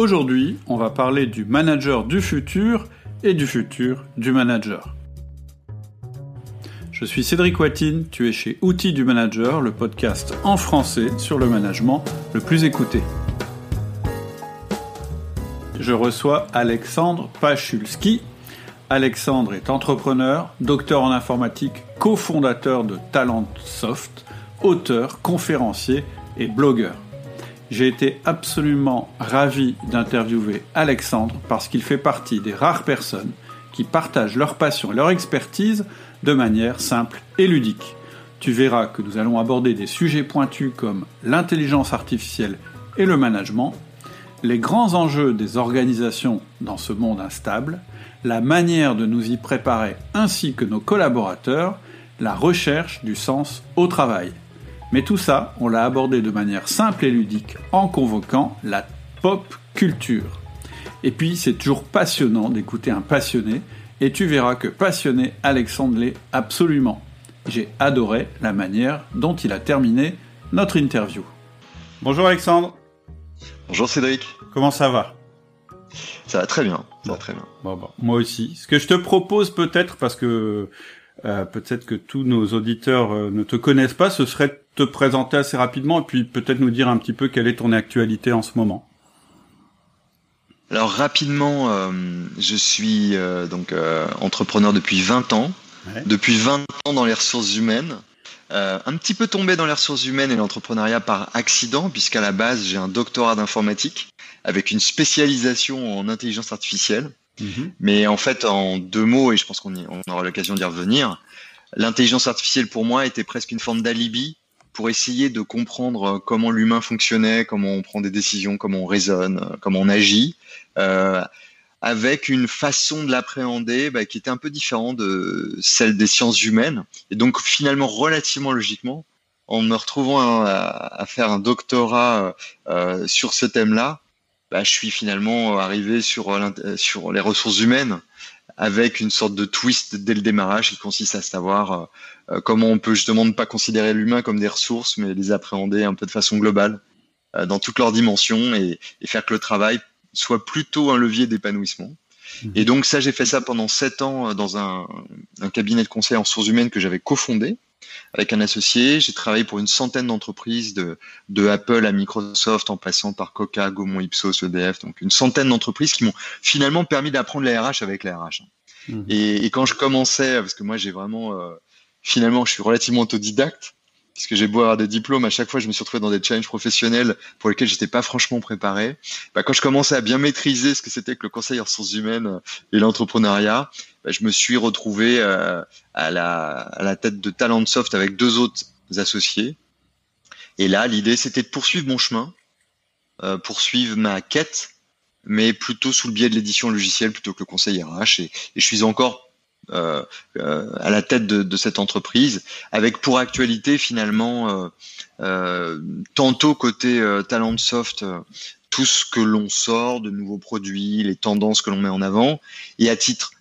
Aujourd'hui, on va parler du manager du futur et du futur du manager. Je suis Cédric Watine, tu es chez Outils du Manager, le podcast en français sur le management le plus écouté. Je reçois Alexandre Pachulski. Alexandre est entrepreneur, docteur en informatique, cofondateur de Talentsoft, auteur, conférencier et blogueur. J'ai été absolument ravi d'interviewer Alexandre parce qu'il fait partie des rares personnes qui partagent leur passion et leur expertise de manière simple et ludique. Tu verras que nous allons aborder des sujets pointus comme l'intelligence artificielle et le management, les grands enjeux des organisations dans ce monde instable, la manière de nous y préparer ainsi que nos collaborateurs, la recherche du sens au travail. Mais tout ça, on l'a abordé de manière simple et ludique en convoquant la pop culture. Et puis, c'est toujours passionnant d'écouter un passionné et tu verras que passionné, Alexandre l'est absolument. J'ai adoré la manière dont il a terminé notre interview. Bonjour Alexandre. Bonjour Cédric. Comment ça va? Ça va très bien. Ça va très bien. Bon, bon, moi aussi. Ce que je te propose peut-être, parce que euh, peut-être que tous nos auditeurs euh, ne te connaissent pas, ce serait te présenter assez rapidement et puis peut-être nous dire un petit peu quelle est ton actualité en ce moment. Alors rapidement, euh, je suis euh, donc euh, entrepreneur depuis 20 ans. Ouais. Depuis 20 ans dans les ressources humaines. un petit peu tombé dans les ressources humaines et l'entrepreneuriat par accident, puisqu'à la base j'ai un doctorat d'informatique avec une spécialisation en intelligence artificielle. Mhm. Mais en fait, en deux mots, et je pense qu'on on aura l'occasion d'y revenir, l'intelligence artificielle pour moi était presque une forme d'alibi pour essayer de comprendre euh, comment l'humain fonctionnait, comment on prend des décisions, comment on raisonne, euh, comment on agit, euh, avec une façon de l'appréhender bah, qui était un peu différente de celle des sciences humaines. Et donc finalement, relativement logiquement, en me retrouvant à, faire un doctorat sur ce thème-là, bah, je suis finalement arrivé sur les ressources humaines avec une sorte de twist dès le démarrage qui consiste à savoir euh, euh, comment on peut justement ne pas considérer l'humain comme des ressources, mais les appréhender un peu de façon globale euh, dans toutes leurs dimensions et, et faire que le travail soit plutôt un levier d'épanouissement. Mhm. Et donc ça, j'ai fait ça pendant sept ans dans un, un cabinet de conseil en ressources humaines que j'avais cofondé avec un associé. J'ai travaillé pour une centaine d'entreprises de, de Apple à Microsoft en passant par Coca, Gaumont, Ipsos, EDF, donc une centaine d'entreprises qui m'ont finalement permis d'apprendre les RH avec les RH. Mhm. Et, et quand je commençais, parce que moi j'ai vraiment, euh, finalement, je suis relativement autodidacte, puisque j'ai beau avoir des diplômes, à chaque fois je me suis retrouvé dans des challenges professionnels pour lesquels j'étais pas franchement préparé. Bah, quand je commençais à bien maîtriser ce que c'était que le conseil ressources humaines et l'entrepreneuriat, bah, je me suis retrouvé euh, à, la, à la tête de Talentsoft avec deux autres associés. Et là, l'idée c'était de poursuivre mon chemin, euh, poursuivre ma quête, mais plutôt sous le biais de l'édition logicielle plutôt que le conseil RH. Et je suis encore euh, euh, à la tête de, cette entreprise, avec pour actualité finalement euh, tantôt côté Talentsoft euh, tout ce que l'on sort de nouveaux produits, les tendances que l'on met en avant, et à titre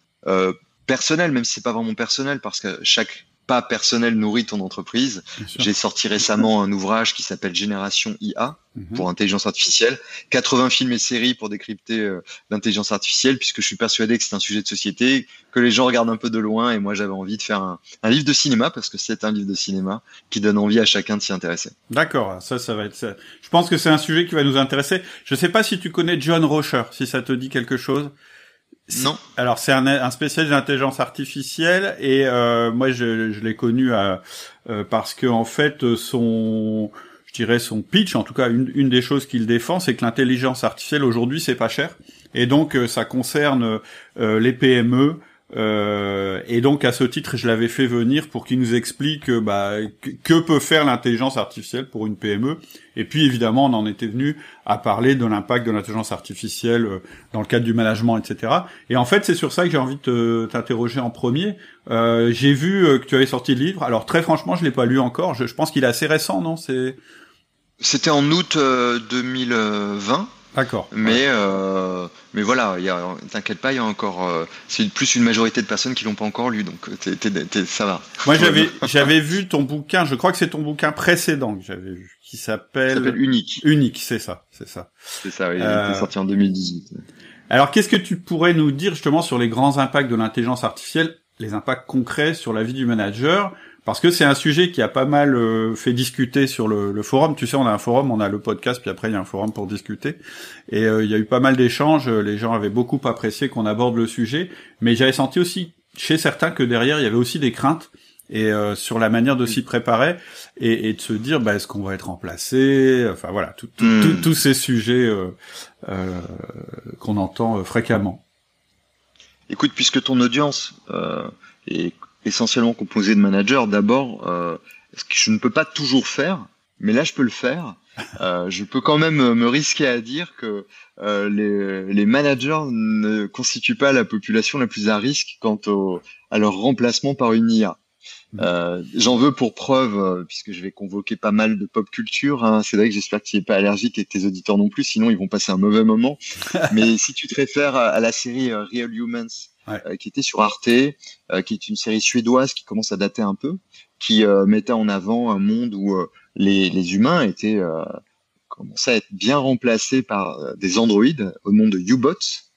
personnel, même si c'est pas vraiment personnel, parce que chaque pas personnel nourrit ton entreprise. J'ai sorti récemment un ouvrage qui s'appelle Génération IA Mhm. pour intelligence artificielle, 80 films et séries pour décrypter euh, l'intelligence artificielle, puisque je suis persuadé que c'est un sujet de société, que les gens regardent un peu de loin, et moi j'avais envie de faire un, un livre de cinéma, parce que c'est un livre de cinéma qui donne envie à chacun de s'y intéresser. D'accord, ça, ça va être ça. Je pense que c'est un sujet qui va nous intéresser. Je sais pas si tu connais John Rocher, si ça te dit quelque chose. Non. Alors c'est un, un spécialiste d'intelligence artificielle et euh, moi je, je l'ai connu à, euh, parce que en fait son, je dirais son pitch, en tout cas une, une des choses qu'il défend, c'est que l'intelligence artificielle aujourd'hui c'est pas cher et donc euh, ça concerne euh, les PME. Euh, et donc à ce titre, je l'avais fait venir pour qu'il nous explique euh, bah, que, peut faire l'intelligence artificielle pour une PME. Et puis évidemment, on en était venu à parler de l'impact de l'intelligence artificielle euh, dans le cadre du management, etc. Et en fait, c'est sur ça que j'ai envie de te- t'interroger en premier. Euh, j'ai vu euh, que tu avais sorti le livre. Alors très franchement, je l'ai pas lu encore. Je, pense qu'il est assez récent, non? C'est C'était en août euh, 2020. D'accord. Mais euh, mais voilà, t'inquiète pas, il y a encore euh, c'est plus une majorité de personnes qui l'ont pas encore lu, donc ça va. Moi j'avais j'avais vu ton bouquin, je crois que c'est ton bouquin précédent que j'avais vu, qui s'appelle Unique. Unique, c'est ça, c'est ça. C'est ça, il est sorti en 2018. Alors qu'est-ce que tu pourrais nous dire justement sur les grands impacts de l'intelligence artificielle, les impacts concrets sur la vie du manager? Parce que c'est un sujet qui a pas mal euh, fait discuter sur le, forum. Tu sais, on a un forum, on a le podcast, puis après il y a un forum pour discuter. Et euh, il y a eu pas mal d'échanges. Les gens avaient beaucoup apprécié qu'on aborde le sujet, mais j'avais senti aussi chez certains que derrière il y avait aussi des craintes. Et euh, sur la manière de s'y préparer et, de se dire bah, est-ce qu'on va être remplacé? Enfin voilà. Tous ces sujets qu'on entend fréquemment. Écoute puisque ton audience est essentiellement composé de managers, d'abord, euh, ce que je ne peux pas toujours faire, mais là je peux le faire. Euh, je peux quand même me risquer à dire que euh, les, les, managers ne constituent pas la population la plus à risque quant au, à leur remplacement par une IA. Mmh. Euh, J'en veux pour preuve, euh, puisque je vais convoquer pas mal de pop culture. Hein. C'est vrai que j'espère que tu n'es pas allergique et que tes auditeurs non plus, sinon ils vont passer un mauvais moment. Mais si tu te réfères à, la série Real Humans, euh, qui était sur Arte, euh, qui est une série suédoise qui commence à dater un peu, qui euh, mettait en avant un monde où les, les, humains étaient commençaient à être bien remplacés par des androïdes au nom de U-bots.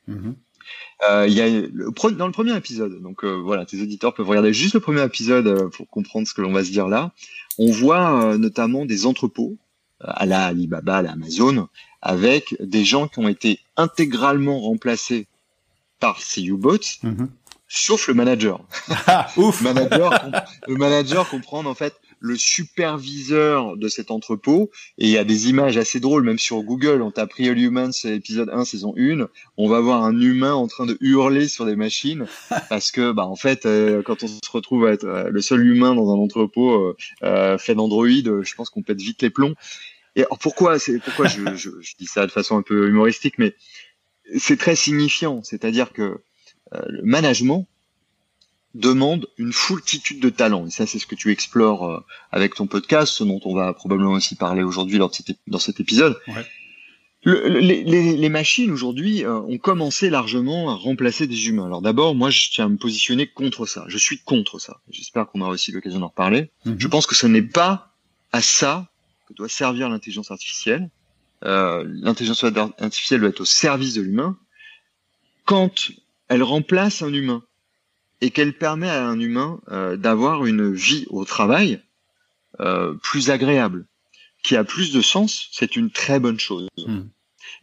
Euh, il y a le, dans le premier épisode, donc voilà, tes auditeurs peuvent regarder juste le premier épisode pour comprendre ce que l'on va se dire là. On voit notamment des entrepôts à la Alibaba, à la Amazon, avec des gens qui ont été intégralement remplacés par ces U-bots, mhm. sauf le manager. Ah, ouf. le manager comprend en fait le superviseur de cet entrepôt et il y a des images assez drôles même sur Google on tape Real Humans épisode 1 saison 1 on va voir un humain en train de hurler sur des machines parce que bah en fait euh, quand on se retrouve à être euh, le seul humain dans un entrepôt euh, fait d'Android je pense qu'on pète vite les plombs et pourquoi c'est pourquoi je, je, dis ça de façon un peu humoristique mais c'est très signifiant, c'est-à-dire que euh, le management demande une foultitude de talents. Et ça, c'est ce que tu explores euh, avec ton podcast, ce dont on va probablement aussi parler aujourd'hui dans cet épisode. les, machines aujourd'hui euh, ont commencé largement à remplacer des humains. Alors d'abord, moi, je tiens à me positionner contre ça. Je suis contre ça. J'espère qu'on aura aussi l'occasion d'en reparler. Mhm. Je pense que ce n'est pas à ça que doit servir l'intelligence artificielle. Euh, l'intelligence artificielle doit être au service de l'humain, quand elle remplace un humain et qu'elle permet à un humain euh, d'avoir une vie au travail euh, plus agréable, qui a plus de sens, c'est une très bonne chose. Hmm.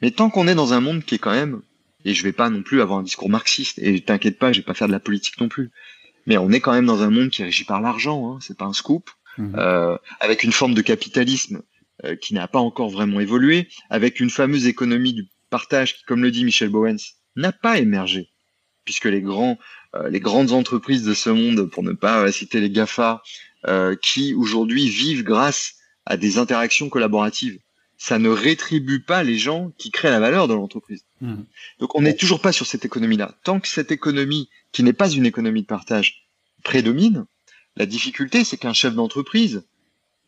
Mais tant qu'on est dans un monde qui est quand même, et je vais pas non plus avoir un discours marxiste, et t'inquiète pas, je vais pas faire de la politique non plus, mais on est quand même dans un monde qui est régi par l'argent, hein, c'est pas un scoop, hmm. euh, avec une forme de capitalisme qui n'a pas encore vraiment évolué, avec une fameuse économie du partage qui, comme le dit Michel Bowens, n'a pas émergé, puisque les grands, euh, les grandes entreprises de ce monde, pour ne pas citer les Gafa, euh, qui aujourd'hui vivent grâce à des interactions collaboratives, ça ne rétribue pas les gens qui créent la valeur de l'entreprise. Mmh. Donc on n'est toujours pas sur cette économie-là. Tant que cette économie, qui n'est pas une économie de partage, prédomine, la difficulté, c'est qu'un chef d'entreprise,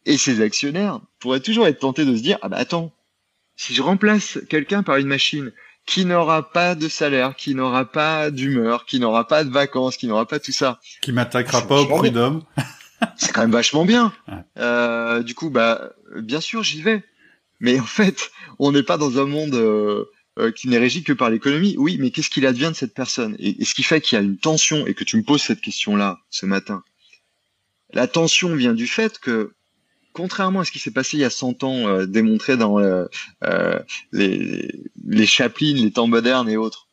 et ses actionnaires pourraient toujours être tentés de se dire, ah bah attends, si je remplace quelqu'un par une machine qui n'aura pas de salaire, qui n'aura pas d'humeur, qui n'aura pas de vacances, qui n'aura pas tout ça. Qui m'attaquera pas au prud'homme. c'est quand même vachement bien. Euh, du coup, bah, bien sûr, j'y vais. Mais en fait, on n'est pas dans un monde euh, euh, qui n'est régi que par l'économie. Oui, mais qu'est-ce qu'il advient de cette personne? Et, et, ce qui fait qu'il y a une tension et que tu me poses cette question-là ce matin. La tension vient du fait que contrairement à ce qui s'est passé il y a 100 ans, euh, démontré dans euh, euh, les, les Chaplin, les temps modernes et autres,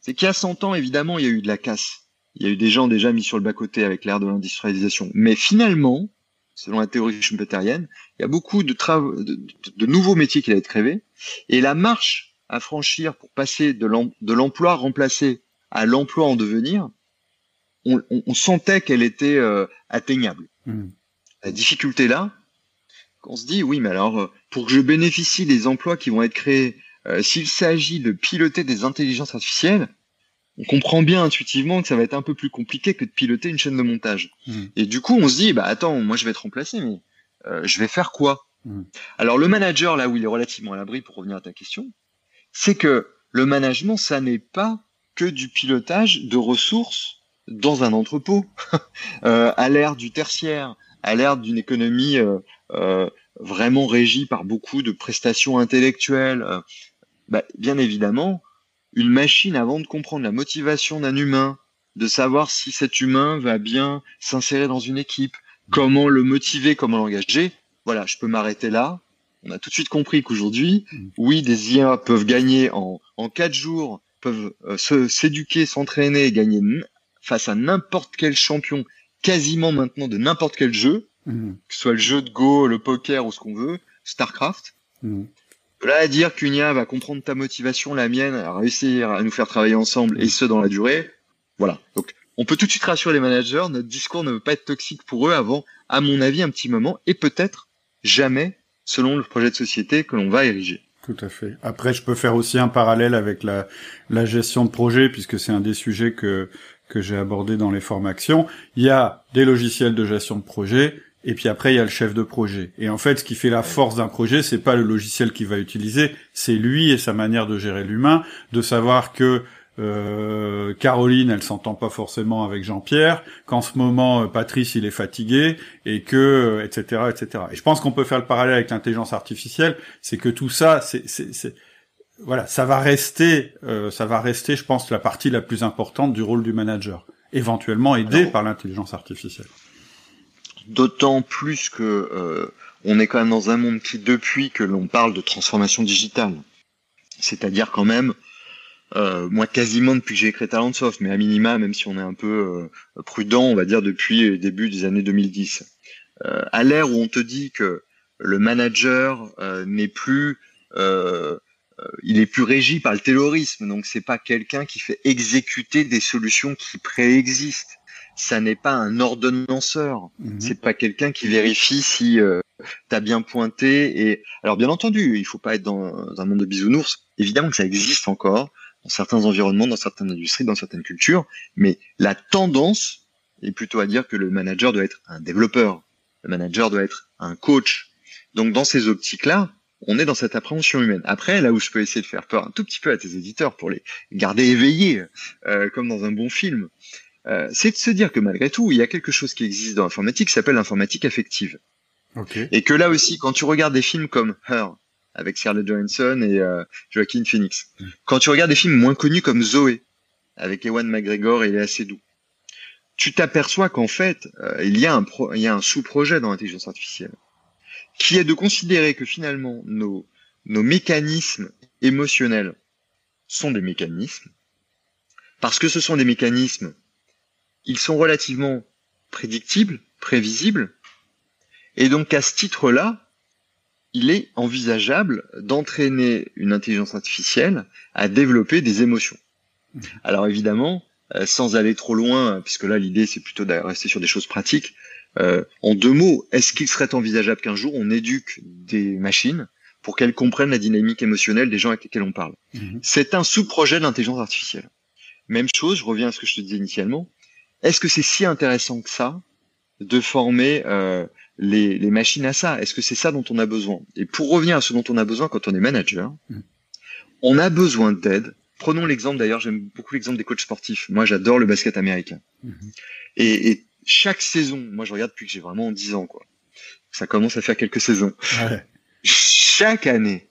c'est qu'il y a 100 ans, évidemment, il y a eu de la casse. Il y a eu des gens déjà mis sur le bas-côté avec l'ère de l'industrialisation. Mais finalement, selon la théorie schumpeterienne, il y a beaucoup de, travaux, de, nouveaux métiers qui allaient être créés. Et la marche à franchir pour passer de l'emploi remplacé à l'emploi en devenir, on, on, sentait qu'elle était atteignable. Mmh. La difficulté là, on se dit oui, mais alors euh, pour que je bénéficie des emplois qui vont être créés, euh, s'il s'agit de piloter des intelligences artificielles, on comprend bien intuitivement que ça va être un peu plus compliqué que de piloter une chaîne de montage. Mmh. Et du coup, on se dit bah attends, moi je vais être remplacé, mais euh, je vais faire quoi? Mmh. Alors le manager là où il est relativement à l'abri pour revenir à ta question, c'est que le management, ça n'est pas que du pilotage de ressources dans un entrepôt, euh, à l'ère du tertiaire, à l'ère d'une économie euh, vraiment régie par beaucoup de prestations intellectuelles. Bah, bien évidemment, une machine, avant de comprendre la motivation d'un humain, de savoir si cet humain va bien s'insérer dans une équipe, comment le motiver, comment l'engager, voilà, je peux m'arrêter là. On a tout de suite compris qu'aujourd'hui, oui, des IA peuvent gagner en, en quatre jours, peuvent se s'éduquer, s'entraîner et gagner face à n'importe quel champion, quasiment maintenant de n'importe quel jeu, mm. que ce soit le jeu de Go, le poker ou ce qu'on veut, StarCraft. Mm. Là, à dire qu'une IA va comprendre ta motivation, la mienne, à réussir à nous faire travailler ensemble, et ce dans la durée, voilà. Donc, on peut tout de suite rassurer les managers, notre discours ne veut pas être toxique pour eux avant, à mon avis, un petit moment, et peut-être jamais selon le projet de société que l'on va ériger. Tout à fait. Après, je peux faire aussi un parallèle avec la, la gestion de projet, puisque c'est un des sujets que que j'ai abordé dans les formations, il y a des logiciels de gestion de projet, et puis après il y a le chef de projet. Et en fait, ce qui fait la force d'un projet, c'est pas le logiciel qu'il va utiliser, c'est lui et sa manière de gérer l'humain, de savoir que euh, Caroline, elle s'entend pas forcément avec Jean-Pierre, qu'en ce moment euh, Patrice il est fatigué et que etc euh, etc. Et je pense qu'on peut faire le parallèle avec l'intelligence artificielle, c'est que tout ça, c'est voilà, ça va rester, euh, ça va rester, je pense, la partie la plus importante du rôle du manager, éventuellement aidé par l'intelligence artificielle. D'autant plus que euh, on est quand même dans un monde qui, depuis que l'on parle de transformation digitale, c'est-à-dire quand même, euh, moi quasiment depuis que j'ai créé Talentsoft, mais à minima, même si on est un peu prudent, on va dire depuis le début des années 2010, à l'ère où on te dit que le manager n'est plus euh, il est plus régi par le terrorisme, donc c'est pas quelqu'un qui fait exécuter des solutions qui préexistent. Ça n'est pas un ordonnanceur. Mhm. C'est pas quelqu'un qui vérifie si euh, tu as bien pointé. Et alors bien entendu, il faut pas être dans, un monde de bisounours. Évidemment que ça existe encore dans certains environnements, dans certaines industries, dans certaines cultures, mais la tendance est plutôt à dire que le manager doit être un développeur, le manager doit être un coach. Donc dans ces optiques-là, on est dans cette appréhension humaine. Après, là où je peux essayer de faire peur un tout petit peu à tes éditeurs pour les garder éveillés, euh, comme dans un bon film, euh, c'est de se dire que malgré tout, il y a quelque chose qui existe dans l'informatique qui s'appelle l'informatique affective. Et que là aussi, quand tu regardes des films comme Her, avec Scarlett Johansson et euh, Joaquin Phoenix, mm. quand tu regardes des films moins connus comme Zoé, avec Ewan McGregor et Léa Seydoux, tu t'aperçois qu'en fait, il y a un, il y a un sous-projet dans l'intelligence artificielle qui est de considérer que finalement nos, nos mécanismes émotionnels sont des mécanismes, parce que ce sont des mécanismes, ils sont relativement prédictibles, prévisibles, et donc à ce titre-là, il est envisageable d'entraîner une intelligence artificielle à développer des émotions. Alors évidemment, euh, sans aller trop loin, puisque là l'idée c'est plutôt de rester sur des choses pratiques, euh, en deux mots, est-ce qu'il serait envisageable qu'un jour on éduque des machines pour qu'elles comprennent la dynamique émotionnelle des gens avec lesquels on parle? Mhm. C'est un sous-projet de l'intelligence artificielle. Même chose, je reviens à ce que je te disais initialement. Est-ce que c'est si intéressant que ça de former euh, les, machines à ça? Est-ce que c'est ça dont on a besoin? Et pour revenir à ce dont on a besoin quand on est manager, mhm. on a besoin d'aide. Prenons l'exemple d'ailleurs, j'aime beaucoup l'exemple des coachs sportifs. Moi, j'adore le basket américain. Mhm. Et, et chaque saison, moi je regarde depuis que j'ai vraiment 10 ans, quoi. Ça commence à faire quelques saisons. Chaque année,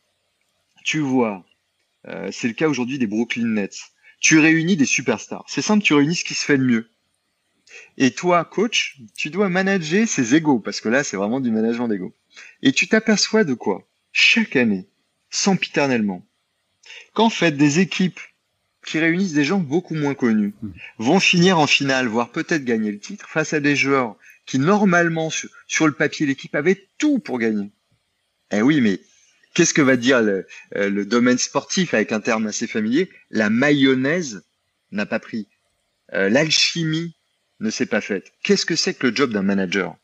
tu vois, euh, c'est le cas aujourd'hui des Brooklyn Nets. Tu réunis des superstars. C'est simple, tu réunis ce qui se fait le mieux. Et toi, coach, tu dois manager ces égaux, parce que là, c'est vraiment du management d'ego. Et tu t'aperçois de quoi? Chaque année, sempiternellement, qu'en fait, des équipes qui réunissent des gens beaucoup moins connus, hmm. vont finir en finale, voire peut-être gagner le titre, face à des joueurs qui normalement sur, le papier l'équipe avait tout pour gagner. Eh oui, mais qu'est-ce que va dire le, euh, le, domaine sportif avec un terme assez familier? La mayonnaise n'a pas pris. Euh, l'alchimie ne s'est pas faite. Qu'est-ce que c'est que le job d'un manager?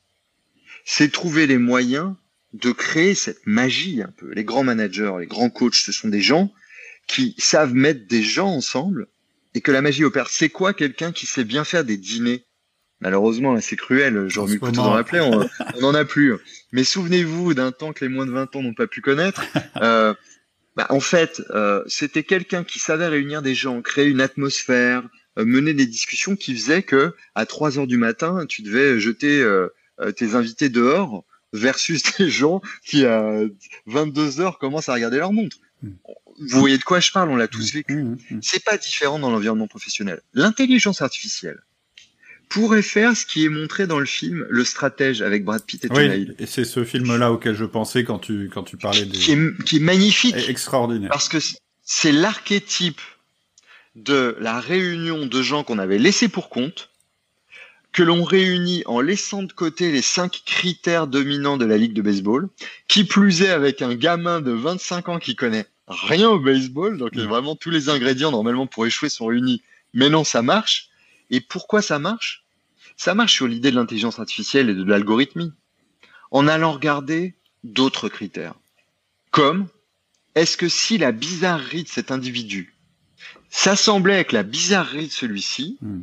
C'est trouver les moyens de créer cette magie un peu. Les grands managers, les grands coachs, ce sont des gens qui savent mettre des gens ensemble et que la magie opère. C'est quoi quelqu'un qui sait bien faire des dîners? Malheureusement, c'est cruel, genre mis plutôt dans la plaie, on n'en a plus. Mais souvenez-vous d'un temps que les moins de 20 ans n'ont pas pu connaître. Euh, bah, En fait, euh, c'était quelqu'un qui savait réunir des gens, créer une atmosphère, mener des discussions qui faisaient que à 3 heures du matin, tu devais jeter euh, tes invités dehors versus des gens qui à 22 heures commencent à regarder leur montre. Hmm. Vous voyez de quoi je parle, on l'a tous hmm. vécu. Hmm. C'est pas différent dans l'environnement professionnel. L'intelligence artificielle, pourrait faire ce qui est montré dans le film Le Stratège avec Brad Pitt et oui, Et c'est ce film-là auquel je pensais quand tu quand tu parlais des... qui, est, qui est magnifique, extraordinaire, parce que c'est l'archétype de la réunion de gens qu'on avait laissés pour compte, que l'on réunit en laissant de côté les cinq critères dominants de la ligue de baseball, qui plus est avec un gamin de 25 ans qui connaît rien au baseball, donc vraiment tous les ingrédients normalement pour échouer sont réunis, mais non ça marche. Et pourquoi ça marche? Ça marche sur l'idée de l'intelligence artificielle et de l'algorithmie, en allant regarder d'autres critères. Comme, est-ce que si la bizarrerie de cet individu s'assemblait avec la bizarrerie de celui-ci, hmm.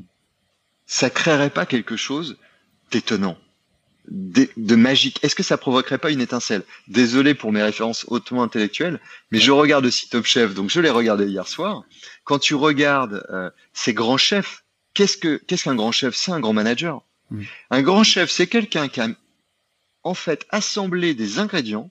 ça créerait pas quelque chose d'étonnant, de, magique Est-ce que ça provoquerait pas une étincelle? Désolé pour mes références hautement intellectuelles, mais je regarde aussi Top Chef, donc je l'ai regardé hier soir. Quand tu regardes euh, ces grands chefs qu'est-ce que qu'est-ce qu'un grand chef? C'est un grand manager. Mm. Un grand chef, c'est quelqu'un qui a en fait assemblé des ingrédients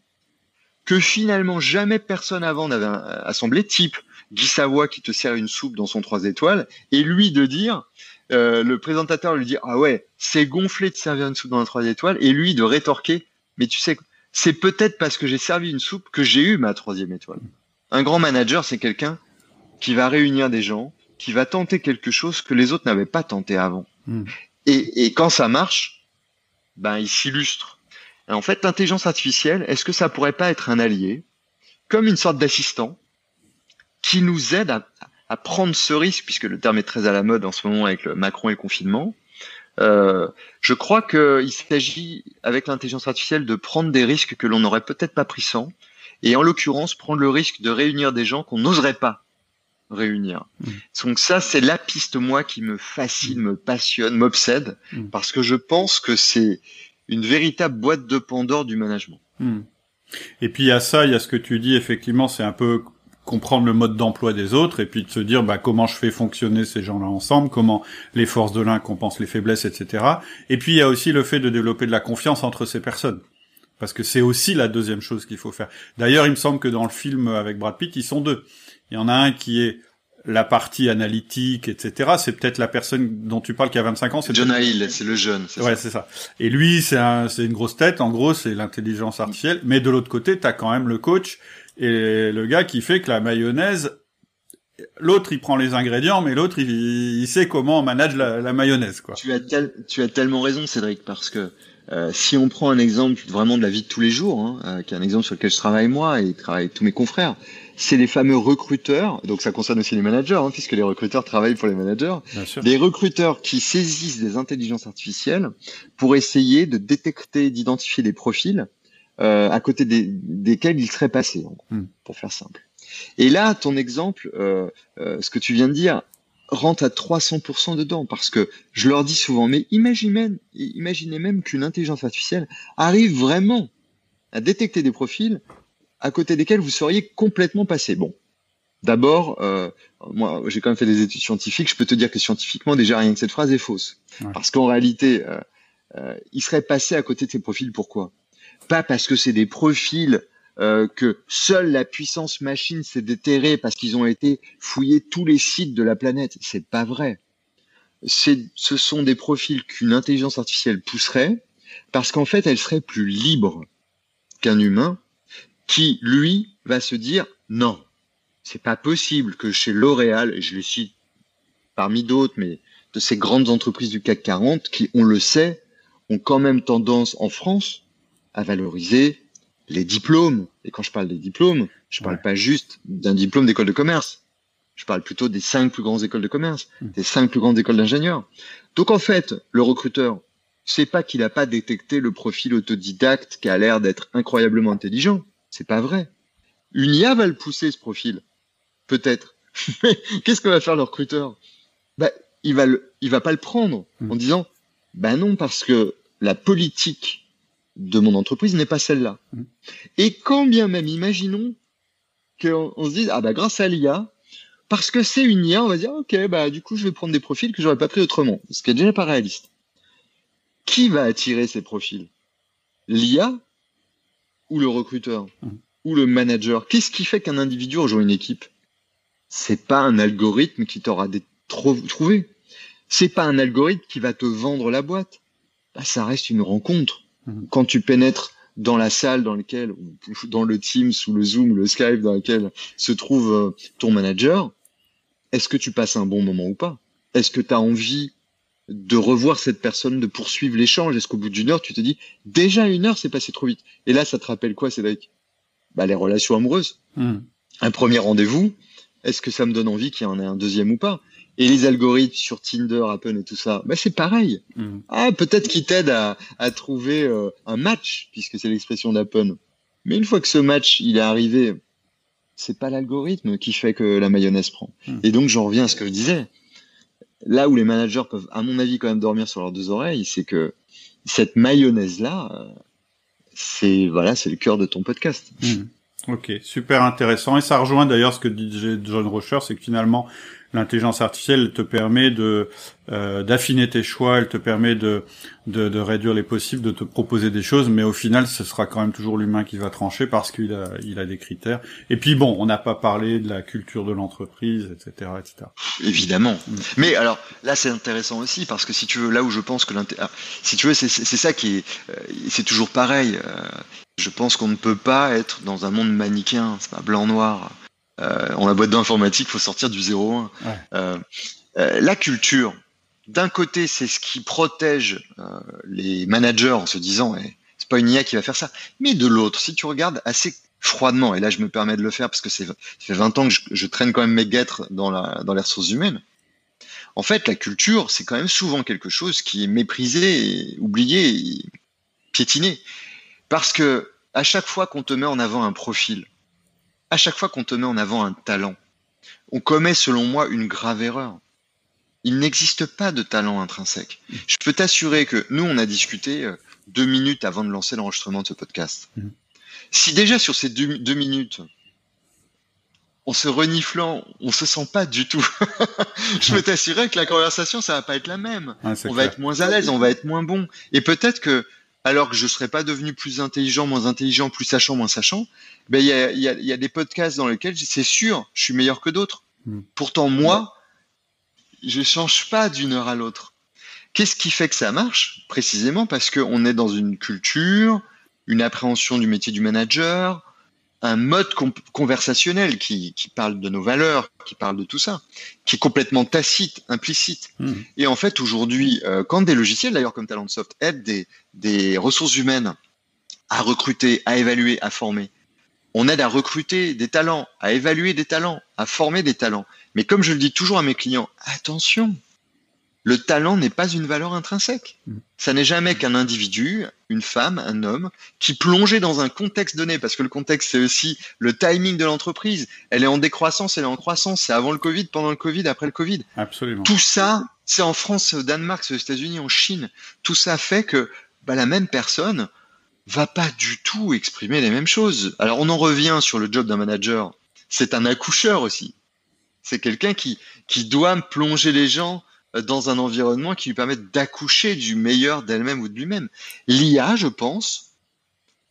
que finalement jamais personne avant n'avait euh, assemblé, type Guy Savoy qui te sert une soupe dans son 3 étoiles, et lui de dire, euh, le présentateur lui dit ah ouais, c'est gonflé de servir une soupe dans un 3 étoiles, et lui de rétorquer, mais tu sais, c'est peut-être parce que j'ai servi une soupe que j'ai eu ma troisième étoile. Un grand manager, c'est quelqu'un qui va réunir des gens, qui va tenter quelque chose que les autres n'avaient pas tenté avant. Hmm. Et, et, quand ça marche, ben il s'illustre. En fait, l'intelligence artificielle, est-ce que ça pourrait pas être un allié, comme une sorte d'assistant, qui nous aide à, à, prendre ce risque, puisque le terme est très à la mode en ce moment avec le Macron et le confinement. Euh, je crois qu'il s'agit, avec l'intelligence artificielle, de prendre des risques que l'on n'aurait peut-être pas pris sans, et en l'occurrence, prendre le risque de réunir des gens qu'on n'oserait pas réunir. Mm. Donc ça, c'est la piste, moi, qui me fascine, me passionne, m'obsède, mm. parce que je pense que c'est une véritable boîte de Pandore du management. Mm. Et puis à ça, il y a ce que tu dis, effectivement, c'est un peu comprendre le mode d'emploi des autres et puis de se dire bah, comment je fais fonctionner ces gens-là ensemble, comment les forces de l'un compensent les faiblesses, etc. Et puis il y a aussi le fait de développer de la confiance entre ces personnes. Parce que c'est aussi la deuxième chose qu'il faut faire. D'ailleurs, il me semble que dans le film avec Brad Pitt, ils sont deux. Il y en a un qui est la partie analytique, etc. C'est peut-être la personne dont tu parles qui a 25 ans. C'est John Hill, c'est le jeune. Ouais, c'est ça. Et lui, c'est un, c'est une grosse tête. En gros, c'est l'intelligence artificielle. Mais de l'autre côté, t'as quand même le coach et le gars qui fait que la mayonnaise. L'autre, il prend les ingrédients, mais l'autre, il, sait comment on manage la, mayonnaise, quoi. Tu as, tu as tellement raison, Cédric, parce que euh, si on prend un exemple vraiment de la vie de tous les jours, hein, euh, qui est un exemple sur lequel je travaille moi et travaille tous mes confrères, c'est les fameux recruteurs, donc ça concerne aussi les managers, hein, puisque les recruteurs travaillent pour les managers, des recruteurs qui saisissent des intelligences artificielles pour essayer de détecter, d'identifier des profils euh, à côté des, desquels ils seraient passés, hmm. pour faire simple. Et là, ton exemple, euh, euh, ce que tu viens de dire, rentre à 300% dedans, parce que je leur dis souvent, mais imaginez même, imaginez même qu'une intelligence artificielle arrive vraiment à détecter des profils à côté desquels vous seriez complètement passé. Bon, d'abord, euh, moi j'ai quand même fait des études scientifiques, je peux te dire que scientifiquement déjà rien que cette phrase est fausse. Parce qu'en réalité, euh, euh, il serait passé à côté de ces profils, pourquoi? Pas parce que c'est des profils euh, que seule la puissance machine s'est déterrée parce qu'ils ont été fouillés tous les sites de la planète. C'est pas vrai. Ce sont des profils qu'une intelligence artificielle pousserait parce qu'en fait, elle serait plus libre qu'un humain qui, lui, va se dire non, c'est pas possible que chez L'Oréal, et je les cite parmi d'autres, mais de ces grandes entreprises du CAC 40 qui, on le sait, ont quand même tendance en France à valoriser les diplômes. Et quand je parle des diplômes, je parle pas juste d'un diplôme d'école de commerce. Je parle plutôt des cinq plus grandes écoles de commerce, mmh. des cinq plus grandes écoles d'ingénieurs. Donc en fait, le recruteur, c'est pas qu'il n'a pas détecté le profil autodidacte qui a l'air d'être incroyablement intelligent. C'est pas vrai. Une IA va le pousser, ce profil. Peut-être. Mais qu'est-ce que va faire le recruteur? Bah, il va le, il va pas le prendre hmm. en disant, bah non, parce que la politique de mon entreprise n'est pas celle-là. Hmm. Et quand bien même, imaginons qu'on on se dise, ah bah grâce à l'IA, parce que c'est une IA, on va dire, ok, bah du coup, je vais prendre des profils que j'aurais pas pris autrement, ce qui est déjà pas réaliste. Qui va attirer ces profils? L'IA ou le recruteur? Mmh. ou le manager? Qu'est-ce qui fait qu'un individu rejoint une équipe? C'est pas un algorithme qui t'aura trouvé. C'est pas un algorithme qui va te vendre la boîte. Bah, ça reste une rencontre. Mmh. Quand tu pénètres dans la salle dans laquelle, ou dans le Teams ou le Zoom, le Skype dans lequel se trouve euh, ton manager, est-ce que tu passes un bon moment ou pas? Est-ce que tu as envie de revoir cette personne, de poursuivre l'échange? Est-ce qu'au bout d'une heure, tu te dis, déjà une heure, c'est passé trop vite? Et là, ça te rappelle quoi, Cédric? Bah, Les relations amoureuses. Hmm. Un premier rendez-vous, est-ce que ça me donne envie qu'il y en ait un deuxième ou pas? Et les algorithmes sur Tinder, Apple et tout ça, bah c'est pareil. Hmm. Ah, peut-être qu'ils t'aident à, à, trouver euh, un match, puisque c'est l'expression d'Apple. Mais une fois que ce match il est arrivé, c'est pas l'algorithme qui fait que la mayonnaise prend. Hmm. Et donc j'en reviens à ce que je disais. Là où les managers peuvent, à mon avis, quand même dormir sur leurs deux oreilles, c'est que cette mayonnaise là, euh, c'est voilà, c'est le cœur de ton podcast. Hmm. Ok, super intéressant. Et ça rejoint d'ailleurs ce que disait John Rocher, c'est que finalement, l'intelligence artificielle te permet de euh, d'affiner tes choix, elle te permet de, de, de réduire les possibles, de te proposer des choses, mais au final, ce sera quand même toujours l'humain qui va trancher parce qu'il a il a des critères. Et puis bon, on n'a pas parlé de la culture de l'entreprise, etc., etc. Évidemment. Mm. Mais alors là, c'est intéressant aussi parce que si tu veux, là où je pense que ah, si tu veux, c'est ça qui est, euh, c'est toujours pareil. Euh, je pense qu'on ne peut pas être dans un monde manichéen, c'est pas blanc-noir. Euh, on a boîte d'informatique, faut sortir du 0-1. Euh, euh, la culture, d'un côté, c'est ce qui protège les managers en se disant, eh, c'est pas une IA qui va faire ça. Mais de l'autre, si tu regardes assez froidement, et là je me permets de le faire parce que c'est, ça fait 20 ans que je, traîne quand même mes guêtres dans, la, dans les ressources humaines. En fait, la culture, c'est quand même souvent quelque chose qui est méprisé, oublié, et piétiné. Parce que à chaque fois qu'on te met en avant un profil, à chaque fois qu'on te met en avant un talent, on commet selon moi une grave erreur. Il n'existe pas de talent intrinsèque. Je peux t'assurer que nous, on a discuté euh, deux minutes avant de lancer l'enregistrement de ce podcast. Mm. Si déjà sur ces deux, minutes, en se reniflant, on se sent pas du tout. je peux t'assurer que la conversation, ça va pas être la même. on va être moins à l'aise, on va être moins bon. Et peut-être que alors que je serais pas devenu plus intelligent, moins intelligent, plus sachant, moins sachant, ben il y a, y, a, y a, des podcasts dans lesquels c'est sûr, je suis meilleur que d'autres. Hmm. Pourtant moi, je change pas d'une heure à l'autre. Qu'est-ce qui fait que ça marche Précisément parce qu'on est dans une culture, une appréhension du métier du manager, un mode conversationnel qui, qui, parle de nos valeurs, qui parle de tout ça, qui est complètement tacite, implicite. Hmm. Et en fait, aujourd'hui, euh, quand des logiciels, d'ailleurs comme Talentsoft, aident des, des ressources humaines à recruter, à évaluer, à former, on aide à recruter des talents, à évaluer des talents, à former des talents. Mais comme je le dis toujours à mes clients, attention, le talent n'est pas une valeur intrinsèque. Mm. Ça n'est jamais qu'un individu, une femme, un homme, qui plongé dans un contexte donné, parce que le contexte c'est aussi le timing de l'entreprise. Elle est en décroissance, elle est en croissance. C'est avant le Covid, pendant le Covid, après le Covid. Absolument. Tout ça, c'est en France, au Danemark, aux États-Unis, en Chine. Tout ça fait que bah, la même personne va pas du tout exprimer les mêmes choses. Alors on en revient sur le job d'un manager. C'est un accoucheur aussi. C'est quelqu'un qui, qui doit plonger les gens dans un environnement qui lui permette d'accoucher du meilleur d'elle-même ou de lui-même. L'IA, je pense,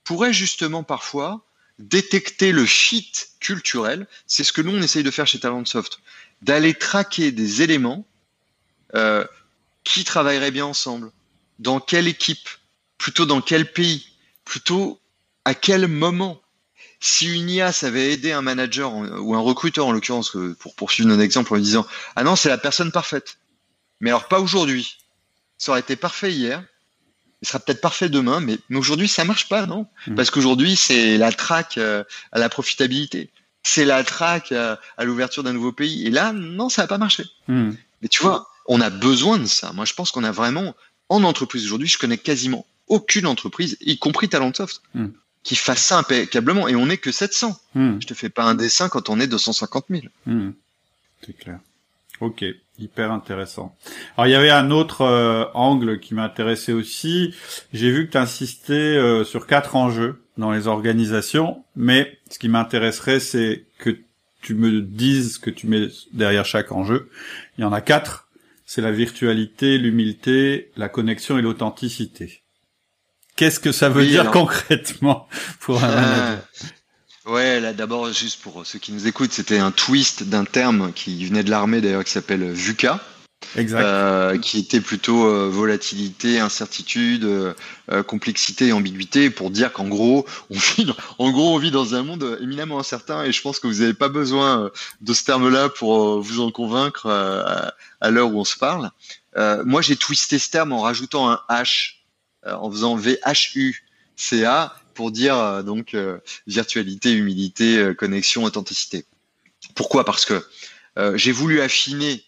pourrait justement parfois détecter le shit culturel. C'est ce que nous, on essaye de faire chez Talentsoft. D'aller traquer des éléments euh, qui travailleraient bien ensemble. Dans quelle équipe Plutôt dans quel pays Plutôt à quel moment si une IA savait aider un manager ou un recruteur en l'occurrence, pour poursuivre notre exemple en lui disant ah non c'est la personne parfaite, mais alors pas aujourd'hui. Ça aurait été parfait hier. Il sera peut-être parfait demain, mais, aujourd'hui ça marche pas, non? Mmh. Parce qu'aujourd'hui c'est la traque euh, à la profitabilité, c'est la traque à, l'ouverture d'un nouveau pays. Et là, non, ça va pas marcher. Mmh. Mais tu vois, on a besoin de ça. Moi, je pense qu'on a vraiment en entreprise aujourd'hui, je connais quasiment aucune entreprise, y compris Talentsoft, mmh. qui fasse ça impeccablement. Et on n'est que 700. Je te fais pas un dessin quand on est 250 000. C'est clair. Ok, hyper intéressant. Alors il y avait un autre euh, angle qui m'intéressait aussi. J'ai vu que tu insistais euh, sur quatre enjeux dans les organisations, mais ce qui m'intéresserait, c'est que tu me dises ce que tu mets derrière chaque enjeu. Il y en a quatre. C'est la virtualité, l'humilité, la connexion et l'authenticité. Qu'est-ce que ça veut dire concrètement pour un manager? Ouais, là d'abord, juste pour ceux qui nous écoutent, c'était un twist d'un terme qui venait de l'armée d'ailleurs qui s'appelle VUCA. Exact. Euh, qui était plutôt euh, volatilité, incertitude, euh, complexité et ambiguïté, pour dire qu'en gros, on vit, en gros, on vit dans un monde éminemment incertain, et je pense que vous n'avez pas besoin de ce terme-là pour vous en convaincre à, l'heure où on se parle. moi, j'ai twisté ce terme en rajoutant un H, en faisant VHU-CA pour dire donc virtualité, humilité, connexion, authenticité. Pourquoi? Parce que j'ai voulu affiner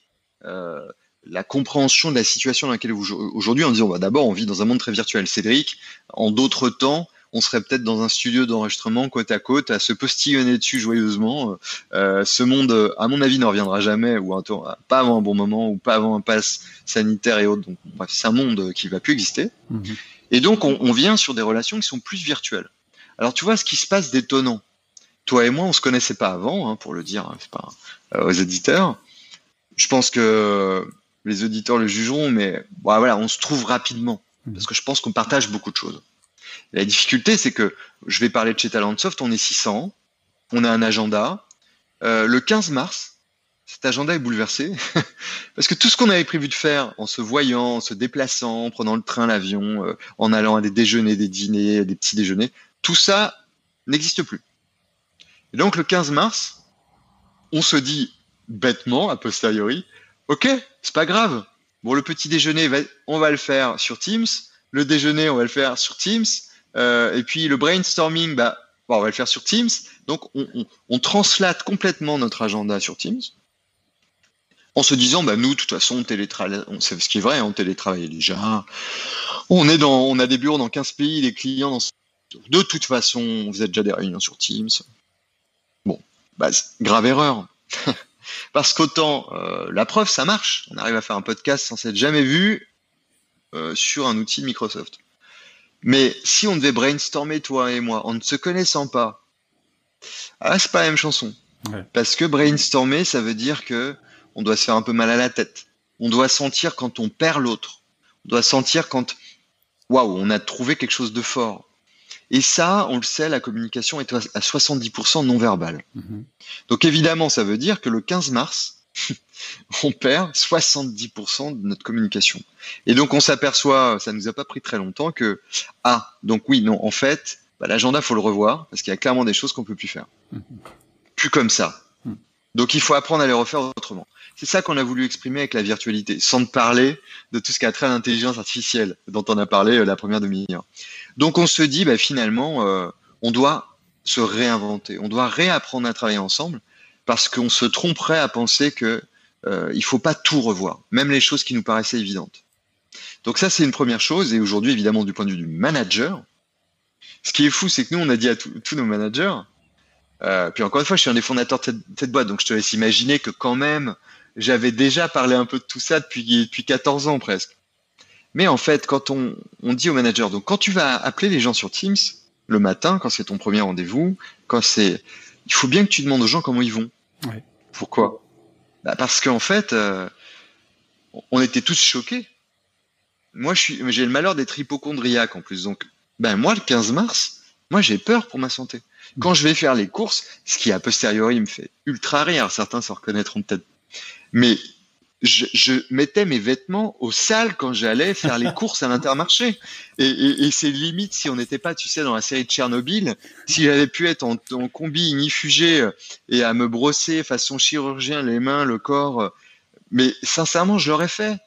la compréhension de la situation dans laquelle aujourd'hui en disant bah, d'abord on vit dans un monde très virtuel. Cédric, en d'autres temps, on serait peut-être dans un studio d'enregistrement côte à côte à se postillonner dessus joyeusement. Euh, ce monde, à mon avis, ne reviendra jamais ou pas avant un bon moment ou pas avant un pass sanitaire et autres. Bref, c'est un monde qui va plus exister. Mhm. Et donc on, vient sur des relations qui sont plus virtuelles. Alors tu vois ce qui se passe d'étonnant. Toi et moi, on se connaissait pas avant, hein, pour le dire, hein, pas, euh, aux éditeurs. Je pense que les auditeurs le jugeront, mais bon, voilà, on se trouve rapidement mhm. parce que je pense qu'on partage beaucoup de choses. la difficulté, c'est que je vais parler de chez Talentsoft, on est 600, on a un agenda. Euh, le 15 mars, cet agenda est bouleversé parce que tout ce qu'on avait prévu de faire en se voyant, en se déplaçant, en prenant le train, l'avion, euh, en allant à des déjeuners, des dîners, des petits déjeuners, tout ça n'existe plus. Et donc le 15 mars, on se dit bêtement, a posteriori, Ok, c'est pas grave. Bon, le petit déjeuner, on va le faire sur Teams. Le déjeuner, on va le faire sur Teams. Euh, et puis le brainstorming, bah, on va le faire sur Teams. Donc, on, translate complètement notre agenda sur Teams en se disant, bah, nous, de toute façon, on télétravaille, on sait ce qui est vrai, on télétravaille déjà. On est dans, on a des bureaux dans 15 pays, des clients dans, de toute façon, vous êtes déjà des réunions sur Teams. Bon, bah, grave erreur. Parce qu'autant euh, la preuve, ça marche. On arrive à faire un podcast sans s'être jamais vu euh, sur un outil de Microsoft. Mais si on devait brainstormer toi et moi en ne se connaissant pas, ah, c'est pas la même chanson. Parce que brainstormer, ça veut dire que on doit se faire un peu mal à la tête. On doit sentir quand on perd l'autre. On doit sentir quand, waouh, on a trouvé quelque chose de fort. Et ça, on le sait, la communication est à 70% non verbale. Donc évidemment, ça veut dire que le 15 mars, on perd 70% de notre communication. Et donc on s'aperçoit, ça nous a pas pris très longtemps que ah donc oui non en fait bah, l'agenda faut le revoir parce qu'il y a clairement des choses qu'on peut plus faire, mhm. plus comme ça. Donc il faut apprendre à les refaire autrement. C'est ça qu'on a voulu exprimer avec la virtualité, sans parler de tout ce qui a trait à l'intelligence artificielle dont on a parlé euh, la première demi-heure. Donc on se dit, bah, finalement, euh, on doit se réinventer, on doit réapprendre à travailler ensemble, parce qu'on se tromperait à penser que euh, il faut pas tout revoir, même les choses qui nous paraissaient évidentes. Donc ça, c'est une première chose. Et aujourd'hui, évidemment, du point de vue du manager, ce qui est fou, c'est que nous, on a dit à tous nos managers, euh, puis encore une fois, je suis un des fondateurs de cette, boîte, donc je te laisse imaginer que quand même, j'avais déjà parlé un peu de tout ça depuis, depuis 14 ans presque. Mais en fait, quand on, on dit au manager, donc quand tu vas appeler les gens sur Teams le matin, quand c'est ton premier rendez-vous, quand c'est, il faut bien que tu demandes aux gens comment ils vont. Ouais. Pourquoi? Bah Parce qu'en fait, euh, on était tous choqués. Moi, je suis, j'ai le malheur d'être hypochondriaque en plus. Donc, ben moi, le 15 mars, moi, j'ai peur pour ma santé. Quand je vais faire les courses, ce qui a posteriori me fait ultra rire, certains se reconnaîtront peut-être, mais je, mettais mes vêtements au sale quand j'allais faire les courses à l'intermarché. Et, et, c'est limite si on n'était pas, tu sais, dans la série de Tchernobyl, si j'avais pu être en, en combi inifugé euh, et à me brosser façon chirurgien les mains, le corps. Euh, mais sincèrement, je l'aurais fait.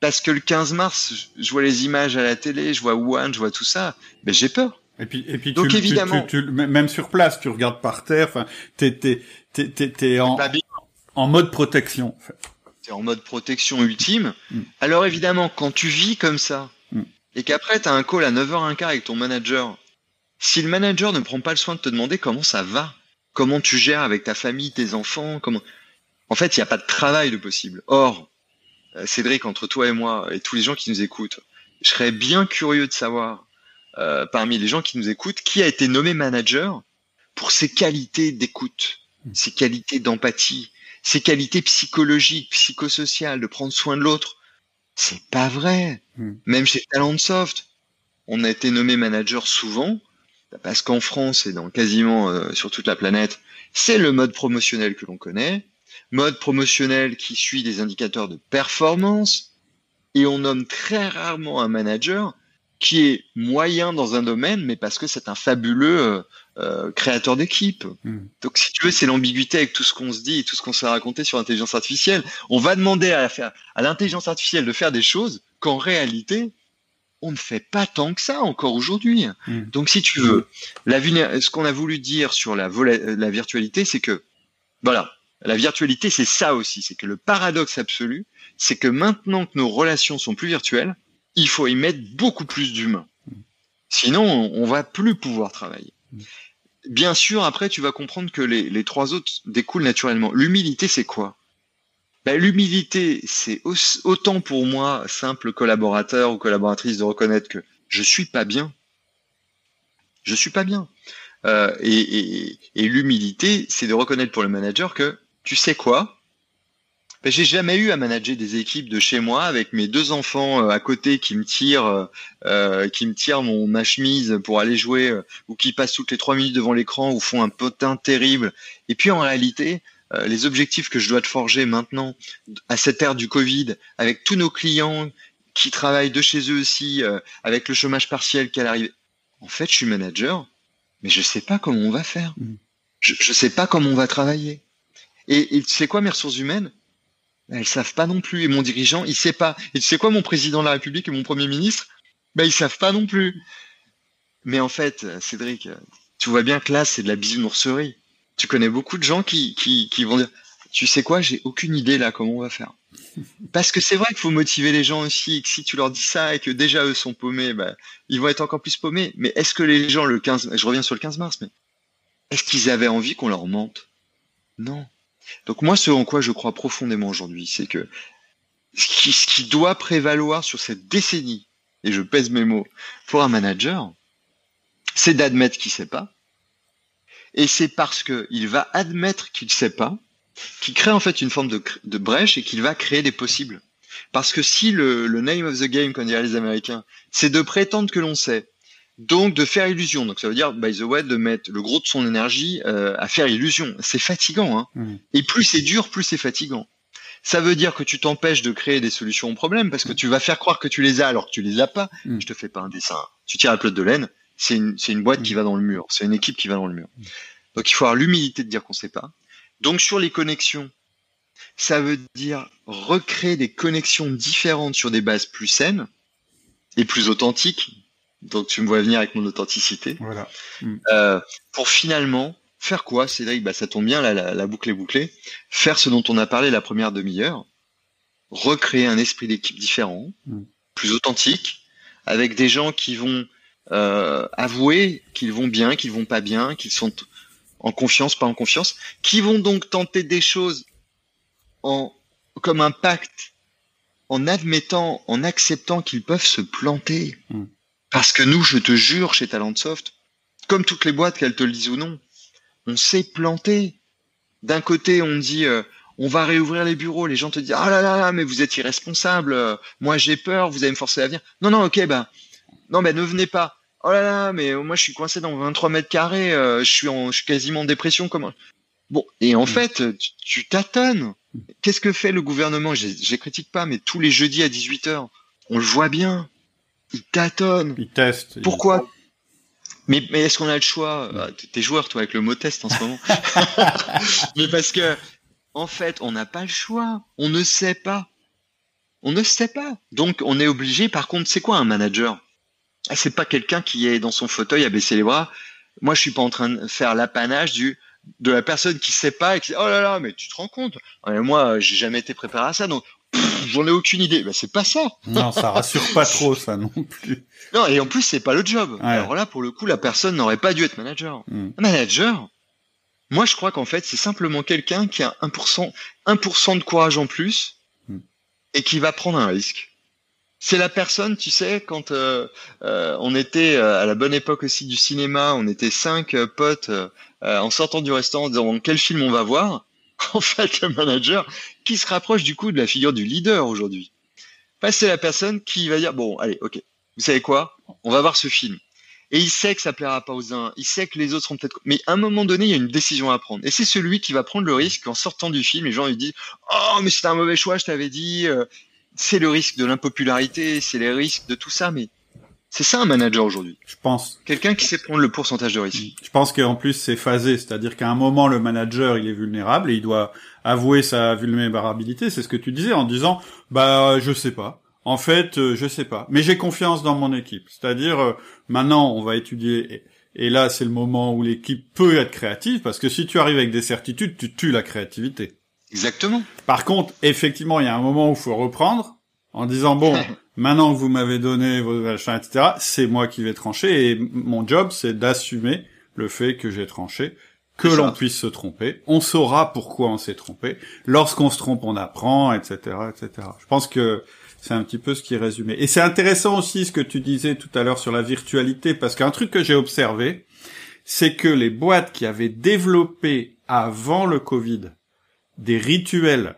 Parce que le 15 mars, je vois les images à la télé, je vois Wuhan, je vois tout ça. Mais j'ai peur. Et puis, et puis, Donc tu, évidemment, tu, même sur place, tu regardes par terre. Enfin, t'es, t'es, t'es, t'es, en, en mode protection. En en mode protection ultime. Mm. Alors évidemment, quand tu vis comme ça, mm. et qu'après tu as un call à 9h15 avec ton manager, si le manager ne prend pas le soin de te demander comment ça va, comment tu gères avec ta famille, tes enfants, comment... En fait, il n'y a pas de travail de possible. Or, euh, Cédric, entre toi et moi, et tous les gens qui nous écoutent, je serais bien curieux de savoir euh, parmi les gens qui nous écoutent, qui a été nommé manager pour ses qualités d'écoute, Hmm. ses qualités d'empathie, ses qualités psychologiques, psychosociales, de prendre soin de l'autre. C'est pas vrai. Hmm. Même chez Talentsoft, on a été nommé manager souvent parce qu'en France et dans quasiment euh, sur toute la planète, c'est le mode promotionnel que l'on connaît, mode promotionnel qui suit des indicateurs de performance, et on nomme très rarement un manager qui est moyen dans un domaine, mais parce que c'est un fabuleux euh, euh, créateur d'équipe. Mm. Donc, si tu veux, c'est l'ambiguïté avec tout ce qu'on se dit et tout ce qu'on s'est raconté sur l'intelligence artificielle. On va demander à, l'intelligence artificielle de faire des choses qu'en réalité, on ne fait pas tant que ça encore aujourd'hui. Mm. Donc, si tu veux, la ce qu'on a voulu dire sur la, la virtualité, c'est que, voilà, la virtualité, c'est ça aussi. C'est que le paradoxe absolu, c'est que maintenant que nos relations sont plus virtuelles, il faut y mettre beaucoup plus d'humains. Sinon, on, va plus pouvoir travailler. Bien sûr, après, tu vas comprendre que les, trois autres découlent naturellement. L'humilité, c'est quoi? Ben, L'humilité, c'est au- autant pour moi, simple collaborateur ou collaboratrice, de reconnaître que je suis pas bien. Je suis pas bien. Euh, et et, et l'humilité, c'est de reconnaître pour le manager que, tu sais quoi? Ben, J'ai jamais eu à manager des équipes de chez moi avec mes deux enfants euh, à côté qui me tirent, euh, qui me tirent mon ma chemise pour aller jouer euh, ou qui passent toutes les trois minutes devant l'écran ou font un potin terrible. Et puis en réalité, euh, les objectifs que je dois te forger maintenant à cette ère du Covid, avec tous nos clients qui travaillent de chez eux aussi, euh, avec le chômage partiel qui arrive. En fait, je suis manager, mais je sais pas comment on va faire. Mhm. Je, je sais pas comment on va travailler. Et, et tu sais quoi, mes ressources humaines? Elles savent pas non plus. Et mon dirigeant, il sait pas. Et tu sais quoi, mon président de la République et mon premier ministre? Ben ils savent pas non plus. Mais en fait, Cédric, tu vois bien que là, c'est de la bisounourserie. Tu connais beaucoup de gens qui, qui, qui vont dire, tu sais quoi, j'ai aucune idée là comment on va faire. Parce que c'est vrai qu'il faut motiver les gens aussi, et que si tu leur dis ça et que déjà eux sont paumés, ben, ils vont être encore plus paumés. Mais est-ce que les gens, le 15, je reviens sur le 15 mars, mais est-ce qu'ils avaient envie qu'on leur mente? Non. Donc moi, ce en quoi je crois profondément aujourd'hui, c'est que ce qui, ce qui doit prévaloir sur cette décennie, et je pèse mes mots, pour un manager, c'est d'admettre qu'il sait pas. Et c'est parce que il va admettre qu'il sait pas, qu'il crée en fait une forme de brèche et qu'il va créer des possibles. Parce que si le, le name of the game, comme diraient les Américains, c'est de prétendre que l'on sait, donc de faire illusion, donc ça veut dire, by the way, de mettre le gros de son énergie euh, à faire illusion. C'est fatigant, hein. Mm. Et plus c'est dur, plus c'est fatigant. Ça veut dire que tu t'empêches de créer des solutions aux problèmes parce que tu vas faire croire que tu les as alors que tu les as pas. Mm. Je te fais pas un dessin. Tu tires la pelote de laine, c'est une, c'est une boîte qui va dans le mur. C'est une équipe qui va dans le mur. Donc il faut avoir l'humilité de dire qu'on sait pas. Donc sur les connexions, ça veut dire recréer des connexions différentes sur des bases plus saines et plus authentiques. Donc tu me vois venir avec mon authenticité. Voilà. Euh, pour finalement faire quoi, Cédric? Bah, Ça tombe bien, là, la, la boucle est bouclée. Faire ce dont on a parlé la première demi-heure. Recréer un esprit d'équipe différent, Mm. plus authentique, avec des gens qui vont euh, avouer qu'ils vont bien, qu'ils vont pas bien, qu'ils sont en confiance, pas en confiance, qui vont donc tenter des choses en comme un pacte, en admettant, en acceptant qu'ils peuvent se planter. Mm. Parce que nous, je te jure, chez Talentsoft, comme toutes les boîtes, qu'elles te le disent ou non, on s'est planté. D'un côté, on dit, euh, on va réouvrir les bureaux. Les gens te disent, ah là là là, mais vous êtes irresponsable. euh, Moi, j'ai peur. Vous allez me forcer à venir. Non, non, ok, ben, non, ben, ne venez pas. Oh là là, mais moi, je suis coincé dans 23 mètres carrés. euh, je suis en, je suis quasiment en dépression. Comment? Bon, et en Mm. fait, tu, tu tâtonnes. Qu'est-ce que fait le gouvernement? Je je les critique pas, mais tous les jeudis à 18h, on le voit bien. Il tâtonne. Il teste. il- Pourquoi? Mais, mais est-ce qu'on a le choix? Ah, t'es- joueur, toi, avec le mot test en ce moment. mais parce que, en fait, on n'a pas le choix. On ne sait pas. On ne sait pas. Donc, on est obligé. Par contre, c'est quoi un manager? Ah, C'est pas quelqu'un qui est dans son fauteuil à baisser les bras. Moi, je suis pas en train de faire l'apanage du de la personne qui sait pas et qui dit, oh là là, mais tu te rends compte? Ah, mais Moi, j'ai jamais été préparé à ça, donc j'en ai aucune idée. Ben, c'est pas ça. Non, ça rassure pas trop, ça non plus. Non, et en plus, c'est pas le job. Ouais. Alors là, pour le coup, la personne n'aurait pas dû être manager. Mm. Un manager, moi, je crois qu'en fait, c'est simplement quelqu'un qui a 1%, 1% de courage en plus Mm. et qui va prendre un risque. c'est la personne, tu sais, quand euh, euh, on était euh, à la bonne époque aussi du cinéma, on était cinq potes en sortant du restaurant en disant quel film on va voir? En fait, le manager qui se rapproche du coup de la figure du leader aujourd'hui. c'est la personne qui va dire bon, allez, ok, vous savez quoi, on va voir ce film. Et il sait que ça plaira pas aux uns, il sait que les autres seront peut-être. Mais à un moment donné, il y a une décision à prendre. Et c'est celui qui va prendre le risque en sortant du film. Les gens lui disent Oh, mais c'était un mauvais choix, je t'avais dit c'est le risque de l'impopularité, c'est les risques de tout ça, mais c'est ça un manager aujourd'hui. Je pense. Quelqu'un qui sait prendre le pourcentage de risque. Je pense qu'en plus c'est phasé, c'est-à-dire qu'à un moment le manager il est vulnérable et il doit avouer sa vulnérabilité, c'est ce que tu disais en disant bah je sais pas. En fait, euh, je sais pas, mais j'ai confiance dans mon équipe. C'est-à-dire euh, maintenant on va étudier et, et là c'est le moment où l'équipe peut être créative parce que si tu arrives avec des certitudes, tu tues la créativité. Exactement. Par contre, effectivement, il y a un moment où il faut reprendre en disant bon, maintenant que vous m'avez donné vos machins, etc., c'est moi qui vais trancher et mon job, c'est d'assumer le fait que j'ai tranché, que l'on puisse se tromper. On saura pourquoi on s'est trompé. Lorsqu'on se trompe, on apprend, etc., etc. Je pense que c'est un petit peu ce qui est résumé. Et c'est intéressant aussi ce que tu disais tout à l'heure sur la virtualité, parce qu'un truc que j'ai observé, c'est que les boîtes qui avaient développé avant le Covid des rituels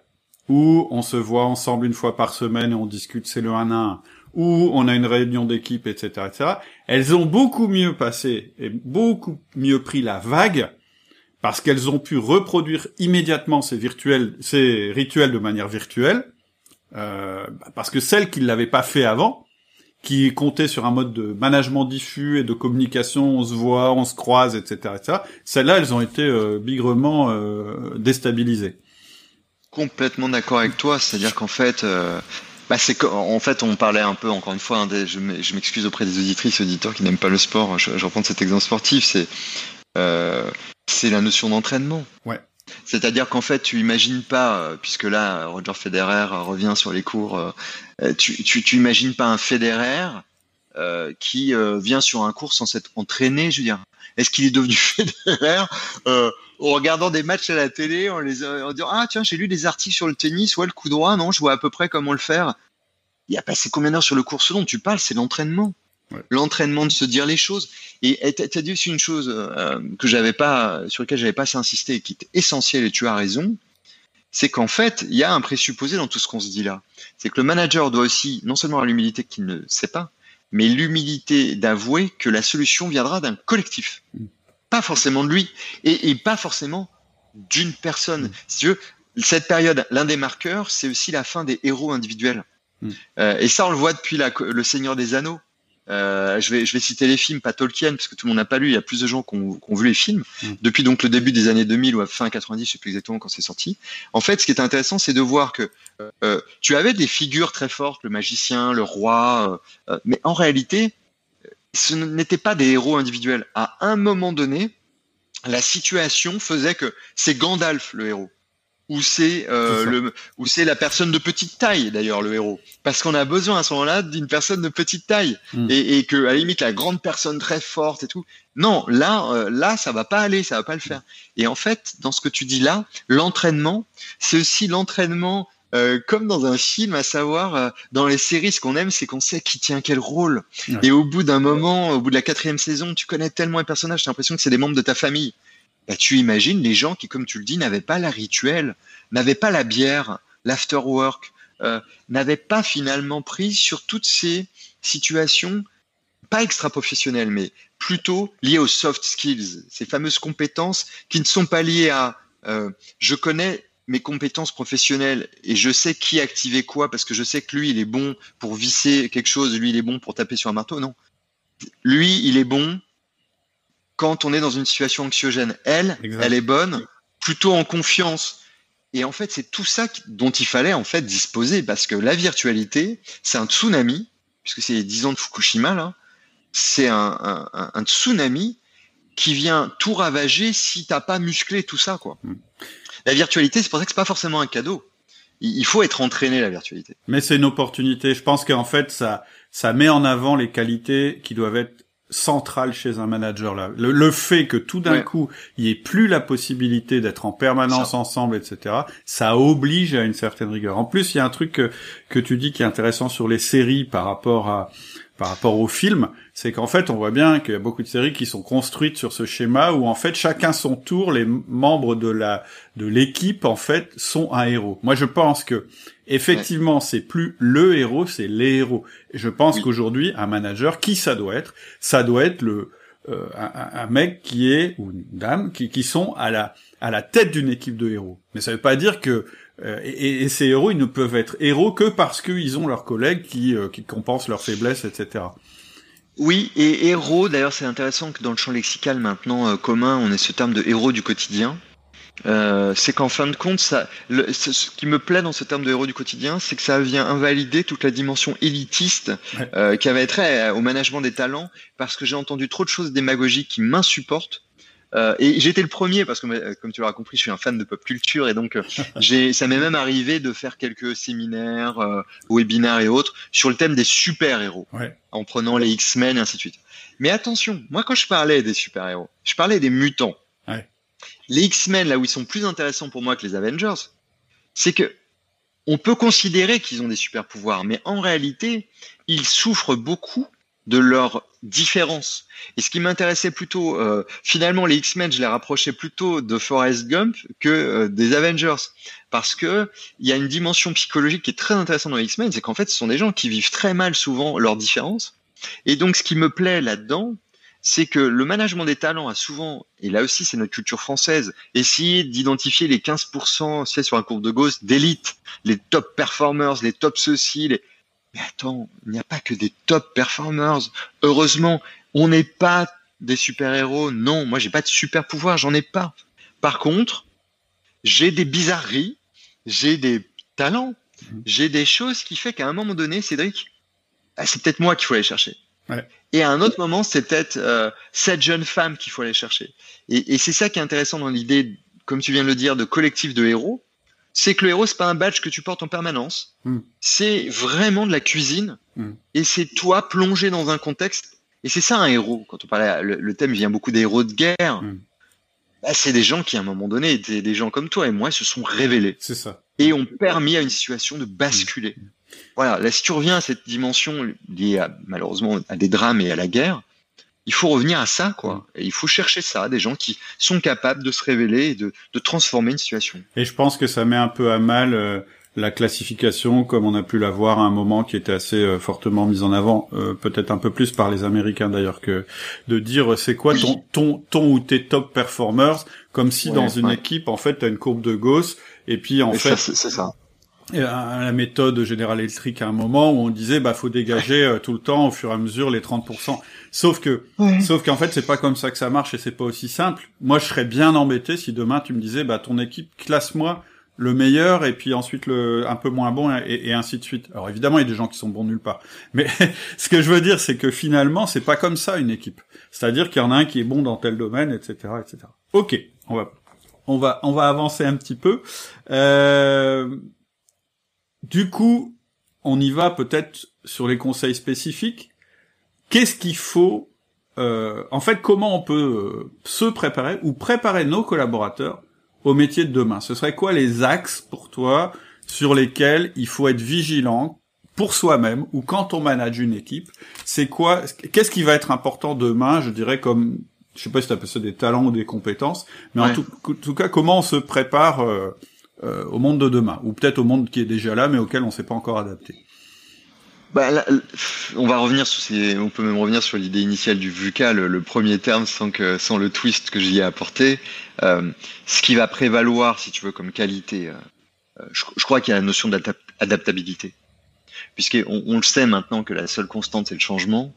où on se voit ensemble une fois par semaine et on discute, c'est le 1 à 1, où on a une réunion d'équipe, etc., etc., elles ont beaucoup mieux passé et beaucoup mieux pris la vague parce qu'elles ont pu reproduire immédiatement ces virtuels, ces rituels de manière virtuelle, euh, parce que celles qui ne l'avaient pas fait avant, qui comptaient sur un mode de management diffus et de communication, on se voit, on se croise, etc., etc., celles-là, elles ont été euh, bigrement euh, déstabilisées complètement d'accord avec toi. C'est-à-dire qu'en fait, euh, bah c'est en fait, on parlait un peu, encore une fois, hein, je m'excuse auprès des auditrices, auditeurs qui n'aiment pas le sport. Je, je reprends cet exemple sportif. C'est euh, c'est la notion d'entraînement. Ouais. C'est-à-dire qu'en fait, tu imagines pas, euh, puisque là, Roger Federer revient sur les cours, tu, tu, tu imagines pas un Federer euh, qui vient sur un cours sans s'être entraîné, je veux dire. Est-ce qu'il est devenu Federer euh, en regardant des matchs à la télé, en les en disant ah tiens j'ai lu des articles sur le tennis, ouais le coup droit, non je vois à peu près comment le faire. Il a passé combien d'heures sur le cours Ce dont tu parles, c'est l'entraînement. L'entraînement de se dire les choses. Et tu as dit aussi une chose euh, que j'avais pas, sur laquelle j'avais pas assez insisté, qui est essentielle, et tu as raison, c'est qu'en fait, il y a un présupposé dans tout ce qu'on se dit là. C'est que le manager doit aussi, non seulement avoir l'humilité qu'il ne sait pas, mais l'humilité d'avouer que la solution viendra d'un collectif. Mm pas forcément de lui et, et pas forcément d'une personne. Mm. Si tu veux, cette période, l'un des marqueurs, c'est aussi la fin des héros individuels. Mm. Euh, et ça, on le voit depuis la, le Seigneur des Anneaux. Euh, je, vais, je vais citer les films, pas Tolkien, parce que tout le monde n'a pas lu. Il y a plus de gens qui ont, vu les films mm. depuis donc le début des années 2000 ou à fin 90, je sais plus exactement quand c'est sorti. En fait, ce qui est intéressant, c'est de voir que euh, tu avais des figures très fortes, le magicien, le roi, euh, euh, mais en réalité, ce n'étaient pas des héros individuels. À un moment donné, la situation faisait que c'est Gandalf le héros ou c'est euh, le ou c'est la personne de petite taille d'ailleurs le héros parce qu'on a besoin à ce moment-là d'une personne de petite taille hmm. et, et, que à la limite la grande personne très forte et tout non là euh, là ça va pas aller ça va pas le faire et en fait dans ce que tu dis là l'entraînement c'est aussi l'entraînement euh, comme dans un film, à savoir euh, dans les séries, ce qu'on aime, c'est qu'on sait qui tient quel rôle. Et au bout d'un moment, au bout de la quatrième saison, tu connais tellement les personnages, t'as l'impression que c'est des membres de ta famille. Bah, tu imagines les gens qui, comme tu le dis, n'avaient pas la rituel, n'avaient pas la bière, l'afterwork, euh, n'avaient pas finalement pris sur toutes ces situations, pas extra-professionnelles, mais plutôt liées aux soft skills, ces fameuses compétences qui ne sont pas liées à euh, je connais mes compétences professionnelles et je sais qui activer quoi parce que je sais que lui il est bon pour visser quelque chose, lui il est bon pour taper sur un marteau, non. Lui il est bon quand on est dans une situation anxiogène. Elle, elle est bonne plutôt en confiance. Et en fait, c'est tout ça dont il fallait en fait disposer parce que la virtualité, c'est un tsunami, puisque c'est les 10 ans de Fukushima là, c'est un, un, un, tsunami qui vient tout ravager si t'as pas musclé tout ça quoi. Mm la virtualité, c'est pour ça que c'est pas forcément un cadeau. Il faut être entraîné la virtualité. Mais c'est une opportunité. Je pense qu'en fait, ça, ça met en avant les qualités qui doivent être central chez un manager là. Le, fait que tout d'un coup, il n'y ait plus la possibilité d'être en permanence ensemble, etc., ça oblige à une certaine rigueur. En plus, il y a un truc que, que tu dis qui est intéressant sur les séries par rapport à par rapport au film, c'est qu'en fait, on voit bien qu'il y a beaucoup de séries qui sont construites sur ce schéma où en fait chacun son tour, les membres de la de l'équipe en fait sont un héros. Moi, je pense que effectivement, c'est plus le héros, c'est les héros. Et je pense qu'aujourd'hui, un manager, qui ça doit être? Ça doit être le euh, un, un, mec qui est ou une dame qui, qui sont à la à la tête d'une équipe de héros. Mais ça veut pas dire que euh, et, ces héros, ils ne peuvent être héros que parce qu'ils ont leurs collègues qui, euh, qui compensent leurs faiblesses, etc. Oui, et héros, d'ailleurs, c'est intéressant que dans le champ lexical maintenant euh, commun, on ait ce terme de héros du quotidien. C'est qu'en fin de compte, ça, ce qui me plaît dans ce terme de héros du quotidien, c'est que ça vient invalider toute la dimension élitiste qui avait trait au management des talents, parce que j'ai entendu trop de choses démagogiques qui m'insupportent euh, et j'étais le premier parce que, euh, comme tu l'auras compris, je suis un fan de pop culture et donc euh, j'ai, ça m'est même arrivé de faire quelques séminaires, euh, webinaires et autres sur le thème des super héros, en prenant les X-Men et ainsi de suite. Mais attention, moi quand je parlais des super héros, je parlais des mutants. Les X-Men, là où ils sont plus intéressants pour moi que les Avengers, c'est que on peut considérer qu'ils ont des super pouvoirs, mais en réalité, ils souffrent beaucoup de leur différence. Et ce qui m'intéressait plutôt, euh, finalement, les X-Men, je les rapprochais plutôt de Forrest Gump que euh, des Avengers, parce que il y a une dimension psychologique qui est très intéressante dans les X-Men, c'est qu'en fait, ce sont des gens qui vivent très mal souvent leurs différences. Et donc, ce qui me plaît là-dedans, c'est que le management des talents a souvent, et là aussi c'est notre culture française, essayé d'identifier les 15%, c'est sur un courbe de Gauss, d'élite, les top performers, les top ceci, les, mais attends, il n'y a pas que des top performers. Heureusement, on n'est pas des super-héros. Non, moi j'ai pas de super pouvoir, j'en ai pas. Par contre, j'ai des bizarreries, j'ai des talents, mhm. j'ai des choses qui fait qu'à un moment donné, Cédric, ah, c'est peut-être moi qu'il faut aller chercher. Et à un autre moment, c'est peut-être euh, cette jeune femme qu'il faut aller chercher. Et, et c'est ça qui est intéressant dans l'idée, comme tu viens de le dire, de collectif de héros c'est que le héros, c'est pas un badge que tu portes en permanence. Hmm. C'est vraiment de la cuisine. Hmm. Et c'est toi plongé dans un contexte. Et c'est ça un héros. Quand on parlait, le, thème vient beaucoup des héros de guerre. Hmm. Bah, c'est des gens qui, à un moment donné, étaient des gens comme toi et moi, se sont révélés. C'est ça. Et ont permis à une situation de basculer. Voilà. Là, si tu reviens à cette dimension liée malheureusement à des drames et à la guerre, il faut revenir à ça, quoi. Et il faut chercher ça, des gens qui sont capables de se révéler et de, de transformer une situation. Et je pense que ça met un peu à mal euh, la classification, comme on a pu la voir à un moment qui était assez euh, fortement mise en avant, euh, peut-être un peu plus par les Américains d'ailleurs que de dire c'est quoi ton, ton ton ou tes top performers, comme si dans une équipe en fait t'as une courbe de Gauss et puis en fait c'est ça la méthode General Electric à un moment où on disait bah faut dégager tout le temps au fur et à mesure les 30%. Sauf que, sauf qu'en fait, c'est pas comme ça que ça marche et c'est pas aussi simple. Moi, je serais bien embêté si demain tu me disais, bah, ton équipe, classe-moi le meilleur et puis ensuite le un peu moins bon et, ainsi de suite. Alors évidemment, il y a des gens qui sont bons nulle part. Mais ce que je veux dire, c'est que finalement, c'est pas comme ça une équipe. C'est-à-dire qu'il y en a un qui est bon dans tel domaine, etc., etc. Ok, on va, on va, on va avancer un petit peu. Euh... Du coup, on y va peut-être sur les conseils spécifiques. Qu'est-ce qu'il faut euh, en fait, comment on peut euh, se préparer ou préparer nos collaborateurs au métier de demain? Ce serait quoi les axes pour toi sur lesquels il faut être vigilant pour soi-même ou quand on manage une équipe? C'est quoi Qu'est-ce qui va être important demain? Je dirais comme je sais pas si tu appelles ça des talents ou des compétences, mais en, tout, cas, comment on se prépare euh, au monde de demain ou peut-être au monde qui est déjà là mais auquel on s'est pas encore adapté bah, on va revenir sur ces, on peut même revenir sur l'idée initiale du VUCA, le, premier terme sans que, sans le twist que j'y ai apporté. Euh, ce qui va prévaloir, si tu veux, comme qualité, euh, euh, je, crois qu'il y a la notion d'adaptabilité, puisqu'on on le sait maintenant que la seule constante c'est le changement.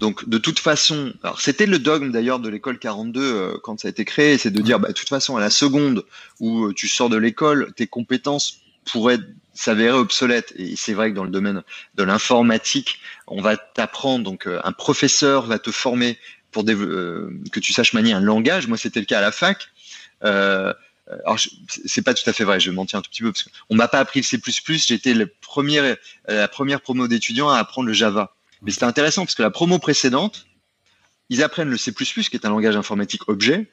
Donc de toute façon, alors c'était le dogme d'ailleurs de l'école 42 quand ça a été créé, c'est de dire bah de toute façon à la seconde où tu sors de l'école, tes compétences pourraient s'avérer obsolète. Et c'est vrai que dans le domaine de l'informatique, on va t'apprendre, donc euh, un professeur va te former pour euh, que tu saches manier un langage. Moi, c'était le cas à la fac. Euh, alors, c'est pas tout à fait vrai. Je vais mentir un tout petit peu parce qu'on m'a pas appris le C++. J'étais premier, la première promo d'étudiants à apprendre le Java. Mais c'était intéressant parce que la promo précédente ils apprennent le C++, qui est un langage informatique objet,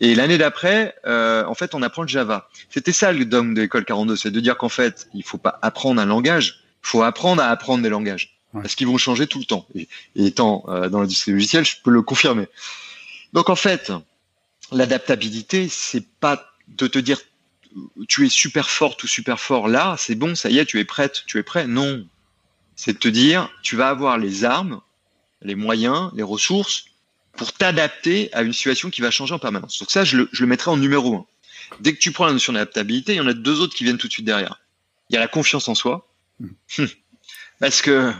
et l'année d'après, euh, en fait, on apprend le Java. C'était ça le dogme de l'école 42, c'est de dire qu'en fait, il faut pas apprendre un langage, il faut apprendre à apprendre des langages, parce qu'ils vont changer tout le temps. Et, étant euh, dans l'industrie logicielle, je peux le confirmer. Donc en fait, l'adaptabilité, c'est pas de te dire tu es super fort ou super fort là, c'est bon, ça y est, tu es prête, tu es prêt. Non, c'est de te dire tu vas avoir les armes, les moyens, les ressources pour t'adapter à une situation qui va changer en permanence. Donc ça, je le, je le mettrai en numéro un. Dès que tu prends la notion d'adaptabilité, il y en a deux autres qui viennent tout de suite derrière. Il y a la confiance en soi. Hmm. Parce que,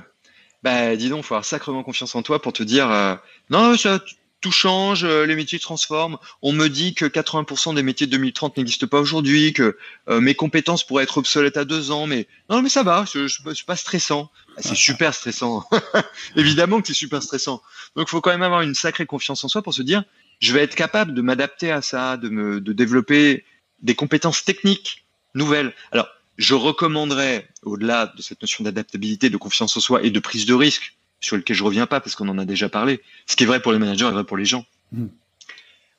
bah, dis donc, faut avoir sacrément confiance en toi pour te dire, euh, non, ça, tout change, euh, les métiers transforment. On me dit que 80% des métiers de 2030 n'existent pas aujourd'hui, que euh, mes compétences pourraient être obsolètes à deux ans, mais non, mais ça va, je, pas stressant. Ah, c'est super stressant. Évidemment que c'est super stressant. Donc, il faut quand même avoir une sacrée confiance en soi pour se dire, je vais être capable de m'adapter à ça, de me, de développer des compétences techniques nouvelles. Alors, je recommanderais, au-delà de cette notion d'adaptabilité, de confiance en soi et de prise de risque, sur lequel je reviens pas parce qu'on en a déjà parlé. Ce qui est vrai pour les managers est vrai pour les gens. Hmm.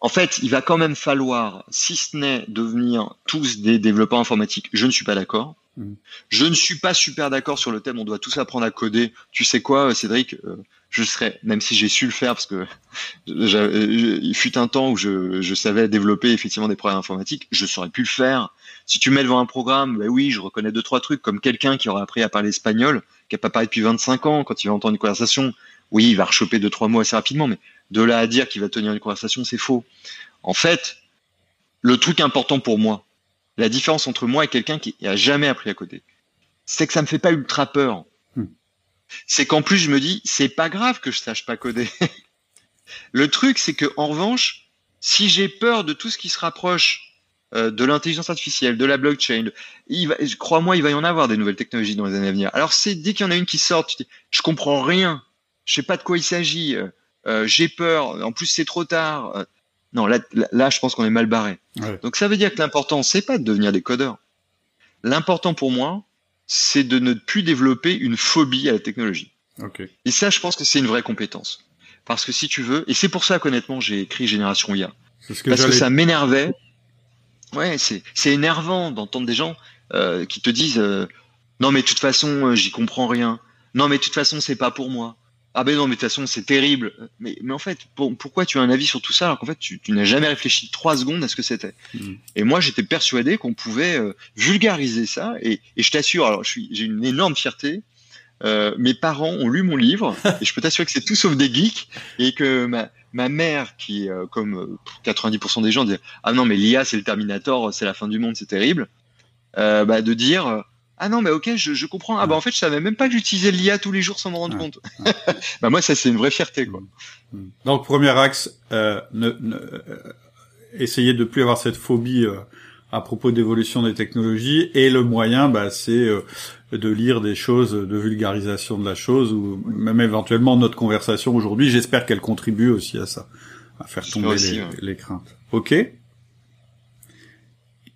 En fait, il va quand même falloir, si ce n'est devenir tous des développeurs informatiques, je ne suis pas d'accord. Hmm. Je ne suis pas super d'accord sur le thème on doit tous apprendre à coder. Tu sais quoi, Cédric euh, Je serais, même si j'ai su le faire, parce que il fut un temps où je, je, savais développer effectivement des programmes informatiques, je saurais plus le faire. Si tu mets devant un programme, ben oui, je reconnais deux trois trucs comme quelqu'un qui aurait appris à parler espagnol qui n'a pas parlé depuis 25 ans, quand il va entendre une conversation, oui, il va rechoper deux, trois mots assez rapidement, mais de là à dire qu'il va tenir une conversation, c'est faux. En fait, le truc important pour moi, la différence entre moi et quelqu'un qui a jamais appris à coder, c'est que ça me fait pas ultra peur. Hmm. C'est qu'en plus, je me dis, c'est pas grave que je sache pas coder. le truc, c'est que, en revanche, si j'ai peur de tout ce qui se rapproche euh, de l'intelligence artificielle, de la blockchain. Crois-moi, il va y en avoir des nouvelles technologies dans les années à venir. Alors c'est dès qu'il y en a une qui sort, tu dis, je comprends rien, je sais pas de quoi il s'agit, euh, euh, j'ai peur, en plus c'est trop tard. non, là, là, je pense qu'on est mal barré. Donc ça veut dire que l'important, c'est pas de devenir des codeurs. L'important pour moi, c'est de ne plus développer une phobie à la technologie. Et ça, je pense que c'est une vraie compétence. Parce que si tu veux, et c'est pour ça qu'honnêtement, j'ai écrit Génération IA. parce que ça m'énervait Ouais, c'est c'est énervant d'entendre des gens euh, qui te disent euh, non mais de toute façon euh, j'y comprends rien. Non mais de toute façon c'est pas pour moi. Ah ben non mais de toute façon c'est terrible. Mais mais en fait pourquoi tu as un avis sur tout ça alors qu'en fait tu, tu n'as jamais réfléchi trois secondes à ce que c'était? Mmh. Et moi j'étais persuadé qu'on pouvait euh, vulgariser ça et, et je t'assure alors je suis j'ai une énorme fierté. Euh, mes parents ont lu mon livre et je peux t'assurer que c'est tout sauf des geeks et que ma, ma mère qui, euh, comme 90% euh, des gens, dit ah non mais l'IA c'est le Terminator, c'est la fin du monde, c'est terrible, euh, bah, de dire ah non mais ok je, je, comprends ah bah en fait je savais même pas que j'utilisais l'IA tous les jours sans me rendre compte. bah moi ça c'est une vraie fierté quoi. Mm. Mm. Donc premier axe, euh, ne, ne, essayer de plus avoir cette phobie à propos d'évolution des technologies et le moyen bah c'est de lire des choses de vulgarisation de la chose ou même éventuellement notre conversation aujourd'hui. J'espère qu'elle contribue aussi à ça, à faire tomber les, craintes. Ok.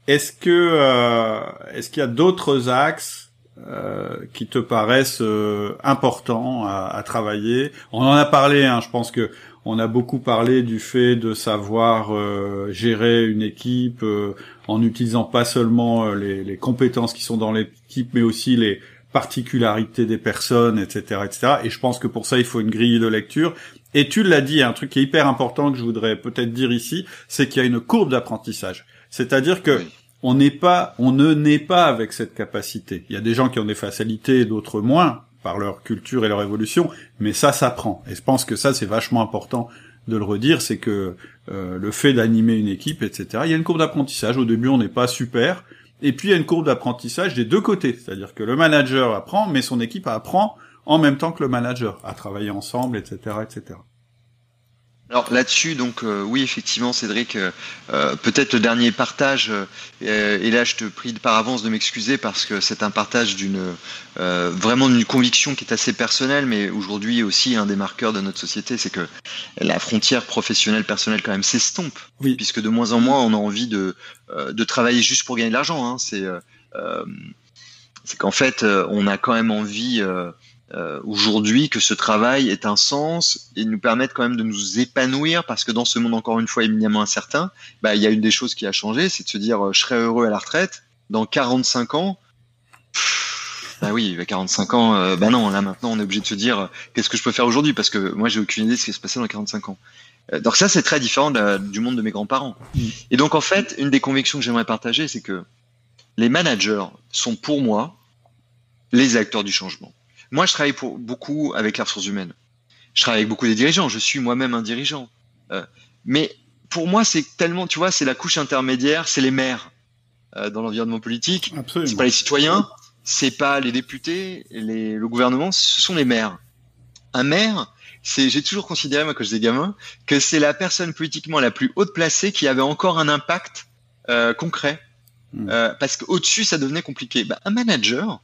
Est-ce que euh, est-ce qu'il y a d'autres axes euh, qui te paraissent euh, importants à, à, travailler? On en a parlé. Hein, je pense que on a beaucoup parlé du fait de savoir euh, gérer une équipe euh, en n'utilisant pas seulement euh, les, les, compétences qui sont dans l'équipe, mais aussi les particularités des personnes, etc., etc. Et je pense que pour ça, il faut une grille de lecture. Et tu l'as dit, un truc qui est hyper important que je voudrais peut-être dire ici, c'est qu'il y a une courbe d'apprentissage. C'est-à-dire que on n'est pas, on ne naît pas avec cette capacité. Il y a des gens qui ont des facilités, d'autres moins par leur culture et leur évolution, mais ça s'apprend. Et je pense que ça, c'est vachement important de le redire, c'est que euh, le fait d'animer une équipe, etc., il y a une courbe d'apprentissage. Au début, on n'est pas super, et puis il y a une courbe d'apprentissage des deux côtés, c'est-à-dire que le manager apprend, mais son équipe apprend en même temps que le manager, à travailler ensemble, etc., etc. Alors là-dessus, donc euh, oui, effectivement, Cédric, euh, euh, peut-être le dernier partage, et là je te prie par avance de m'excuser parce que c'est un partage d'une vraiment d'une conviction qui est assez personnelle, mais aujourd'hui aussi un des marqueurs de notre société, c'est que la frontière professionnelle personnelle quand même s'estompe, oui. puisque de moins en moins on a envie de de travailler juste pour gagner de l'argent. Hein. C'est c'est qu'en fait on a quand même envie euh, aujourd'hui que ce travail ait un sens et nous permette quand même de nous épanouir parce que dans ce monde encore une fois éminemment incertain, bah, il y a une des choses qui a changé, c'est de se dire je serai heureux à la retraite dans 45 ans. bah oui, 45 ans, euh, bah non, là maintenant on est obligé de se dire qu'est-ce que je peux faire aujourd'hui parce que moi j'ai aucune idée de ce qui va se passer dans 45 ans. Euh, donc ça c'est très différent du monde de mes grands-parents. Mm. Et donc en fait, une des convictions que j'aimerais partager, c'est que les managers sont pour moi les acteurs du changement. Moi, je travaille pour, beaucoup avec les ressources humaines. Je travaille avec beaucoup des dirigeants. Je suis moi-même un dirigeant. Euh, mais pour moi, c'est tellement, tu vois, c'est la couche intermédiaire, c'est les maires euh, dans l'environnement politique. C'est pas les citoyens, c'est pas les députés, les, le gouvernement, ce sont les maires. Un maire, c'est, j'ai toujours considéré, moi, quand j'étais gamin, que c'est la personne politiquement la plus haute placée qui avait encore un impact euh, concret. Euh, parce qu'au-dessus, ça devenait compliqué. Bah, un manager,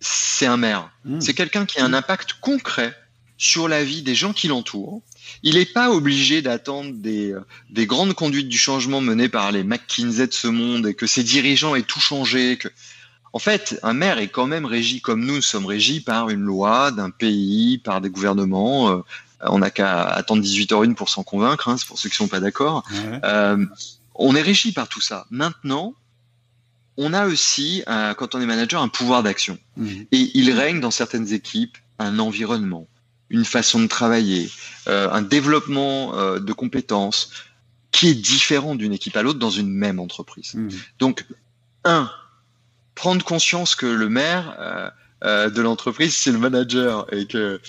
c'est un maire. Hmm. C'est quelqu'un qui a un impact concret sur la vie des gens qui l'entourent. Il n'est pas obligé d'attendre des, euh, des grandes conduites du changement menées par les McKinsey de ce monde et que ses dirigeants aient tout changé. Que... En fait, un maire est quand même régi comme nous sommes régis par une loi d'un pays, par des gouvernements. Euh, on n'a qu'à attendre 18h01 pour s'en convaincre, hein, c'est pour ceux qui sont pas d'accord. Euh, on est régi par tout ça. Maintenant, on a aussi, euh, quand on est manager, un pouvoir d'action. Mhm. Et il règne dans certaines équipes un environnement, une façon de travailler, euh, un développement euh, de compétences qui est différent d'une équipe à l'autre dans une même entreprise. Mhm. Donc, un, prendre conscience que le maire de l'entreprise, c'est le manager et que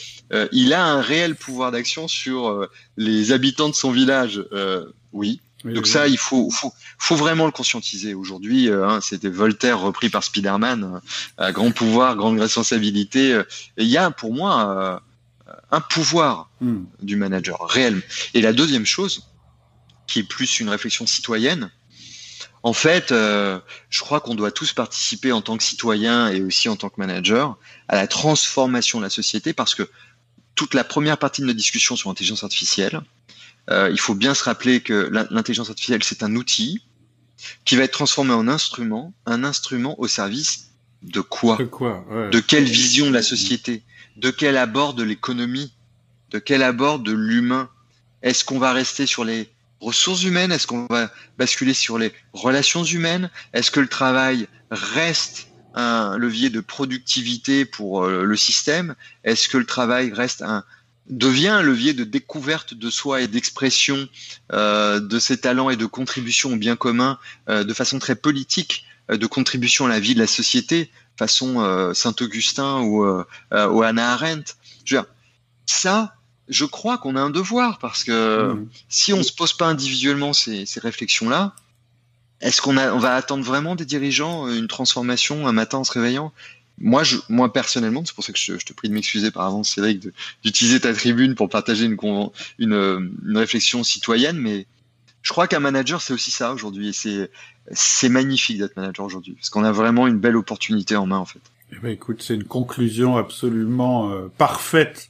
il a un réel pouvoir d'action sur les habitants de son village. oui, donc ça, il faut, faut, faut, vraiment le conscientiser. Aujourd'hui, euh, hein, c'était Voltaire repris par Spider-Man. Euh, grand pouvoir, grande responsabilité. Euh, il y a pour moi un pouvoir hmm. du manager réel. Et la deuxième chose, qui est plus une réflexion citoyenne, en fait, je crois qu'on doit tous participer en tant que citoyen et aussi en tant que manager à la transformation de la société parce que toute la première partie de notre discussion sur l'intelligence artificielle, euh, il faut bien se rappeler que l'intelligence artificielle, c'est un outil qui va être transformé en instrument, un instrument au service de quoi, de, quoi? De quelle vision de la société, de quel abord de l'économie, de quel abord de l'humain? Est-ce qu'on va rester sur les ressources humaines? Est-ce qu'on va basculer sur les relations humaines? Est-ce que le travail reste un levier de productivité pour euh, le système? Est-ce que le travail reste un, devient un levier de découverte de soi et d'expression euh, de ses talents et de contribution au bien commun euh, de façon très politique, euh, de contribution à la vie de la société, façon euh, Saint-Augustin ou, ou, Anna Arendt. Je veux dire, ça, je crois qu'on a un devoir parce que mmh. si on se pose pas individuellement ces, ces réflexions-là, est-ce qu'on on va attendre vraiment des dirigeants une transformation un matin en se réveillant? Moi, je, moi personnellement, c'est pour ça que je, te prie de m'excuser par avance, Cédric, d'utiliser ta tribune pour partager une, une, une réflexion citoyenne, mais je crois qu'un manager, c'est aussi ça aujourd'hui. Et c'est, c'est magnifique d'être manager aujourd'hui, parce qu'on a vraiment une belle opportunité en main, en fait. Eh ben, écoute, c'est une conclusion absolument euh, parfaite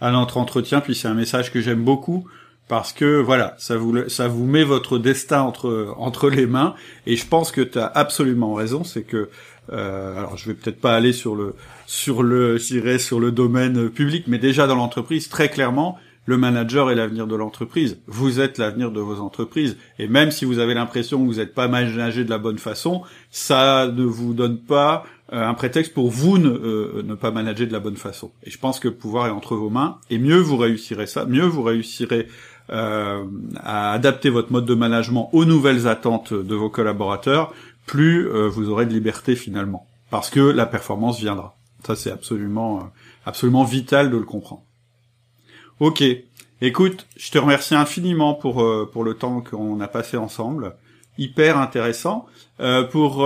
à notre entretien, puis c'est un message que j'aime beaucoup parce que voilà, ça vous ça vous met votre destin entre entre les mains et je pense que tu as absolument raison, c'est que euh, alors je vais peut-être pas aller sur le sur le sur le domaine public, mais déjà dans l'entreprise très clairement, le manager est l'avenir de l'entreprise. Vous êtes l'avenir de vos entreprises. Et même si vous avez l'impression que vous n'êtes pas managé de la bonne façon, ça ne vous donne pas euh, un prétexte pour vous ne, euh, ne pas manager de la bonne façon. Et je pense que le pouvoir est entre vos mains. Et mieux vous réussirez ça, mieux vous réussirez euh, à adapter votre mode de management aux nouvelles attentes de vos collaborateurs, plus euh, vous aurez de liberté finalement, parce que la performance viendra. Ça c'est absolument euh, absolument vital de le comprendre. Ok, écoute, je te remercie infiniment pour euh, pour le temps qu'on a passé ensemble, hyper intéressant. pour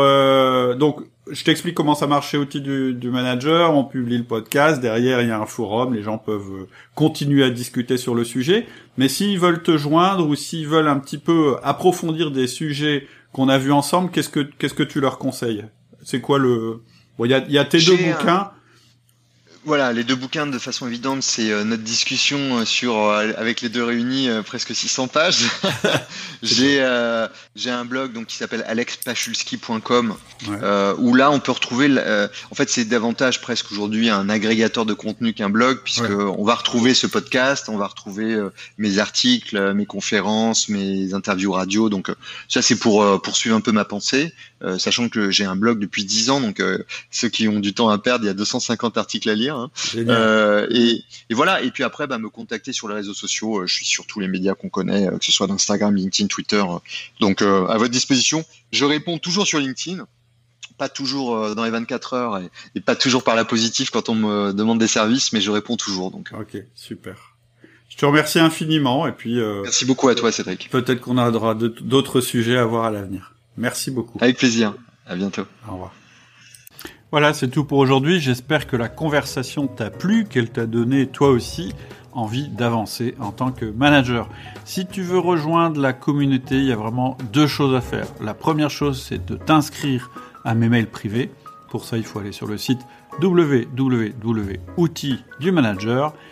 donc je t'explique comment ça marche chez Outils du, du, Manager. On publie le podcast. Derrière, il y a un forum. Les gens peuvent continuer à discuter sur le sujet. Mais s'ils veulent te joindre ou s'ils veulent un petit peu approfondir des sujets qu'on a vu ensemble, qu'est-ce que qu'est-ce que tu leur conseilles? C'est quoi le Bon, il y a, y a tes deux bouquins. Voilà, les deux bouquins de façon évidente, c'est euh, notre discussion euh, sur euh, avec les deux réunis presque 600 pages. j'ai j'ai un blog donc qui s'appelle alexpachulski.com où là on peut retrouver en fait c'est davantage presque aujourd'hui un agrégateur de contenu qu'un blog puisque on va retrouver ce podcast, on va retrouver mes articles, mes conférences, mes interviews radio. Donc ça c'est pour poursuivre un peu ma pensée, sachant que j'ai un blog depuis 10 ans donc ceux qui ont du temps à perdre, il y a 250 articles à lire Hein. Euh, et, voilà. Et puis après, bah, me contacter sur les réseaux sociaux. Euh, je suis sur tous les médias qu'on connaît, euh, que ce soit d'Instagram, LinkedIn, Twitter. donc à votre disposition. Je réponds toujours sur LinkedIn pas toujours dans les 24 heures et, pas toujours par la positive quand on me demande des services, mais je réponds toujours. Donc. Ok, super. Je te remercie infiniment et puis. Merci beaucoup à toi, Cédric. Peut-être qu'on aura d'autres sujets à voir à l'avenir. Merci beaucoup. Avec plaisir. À bientôt. Au revoir. Voilà, c'est tout pour aujourd'hui. J'espère que la conversation t'a plu, qu'elle t'a donné toi aussi envie d'avancer en tant que manager. Si tu veux rejoindre la communauté, il y a vraiment deux choses à faire. La première chose, c'est de t'inscrire à mes mails privés. Pour ça, il faut aller sur le site www.outils du manager.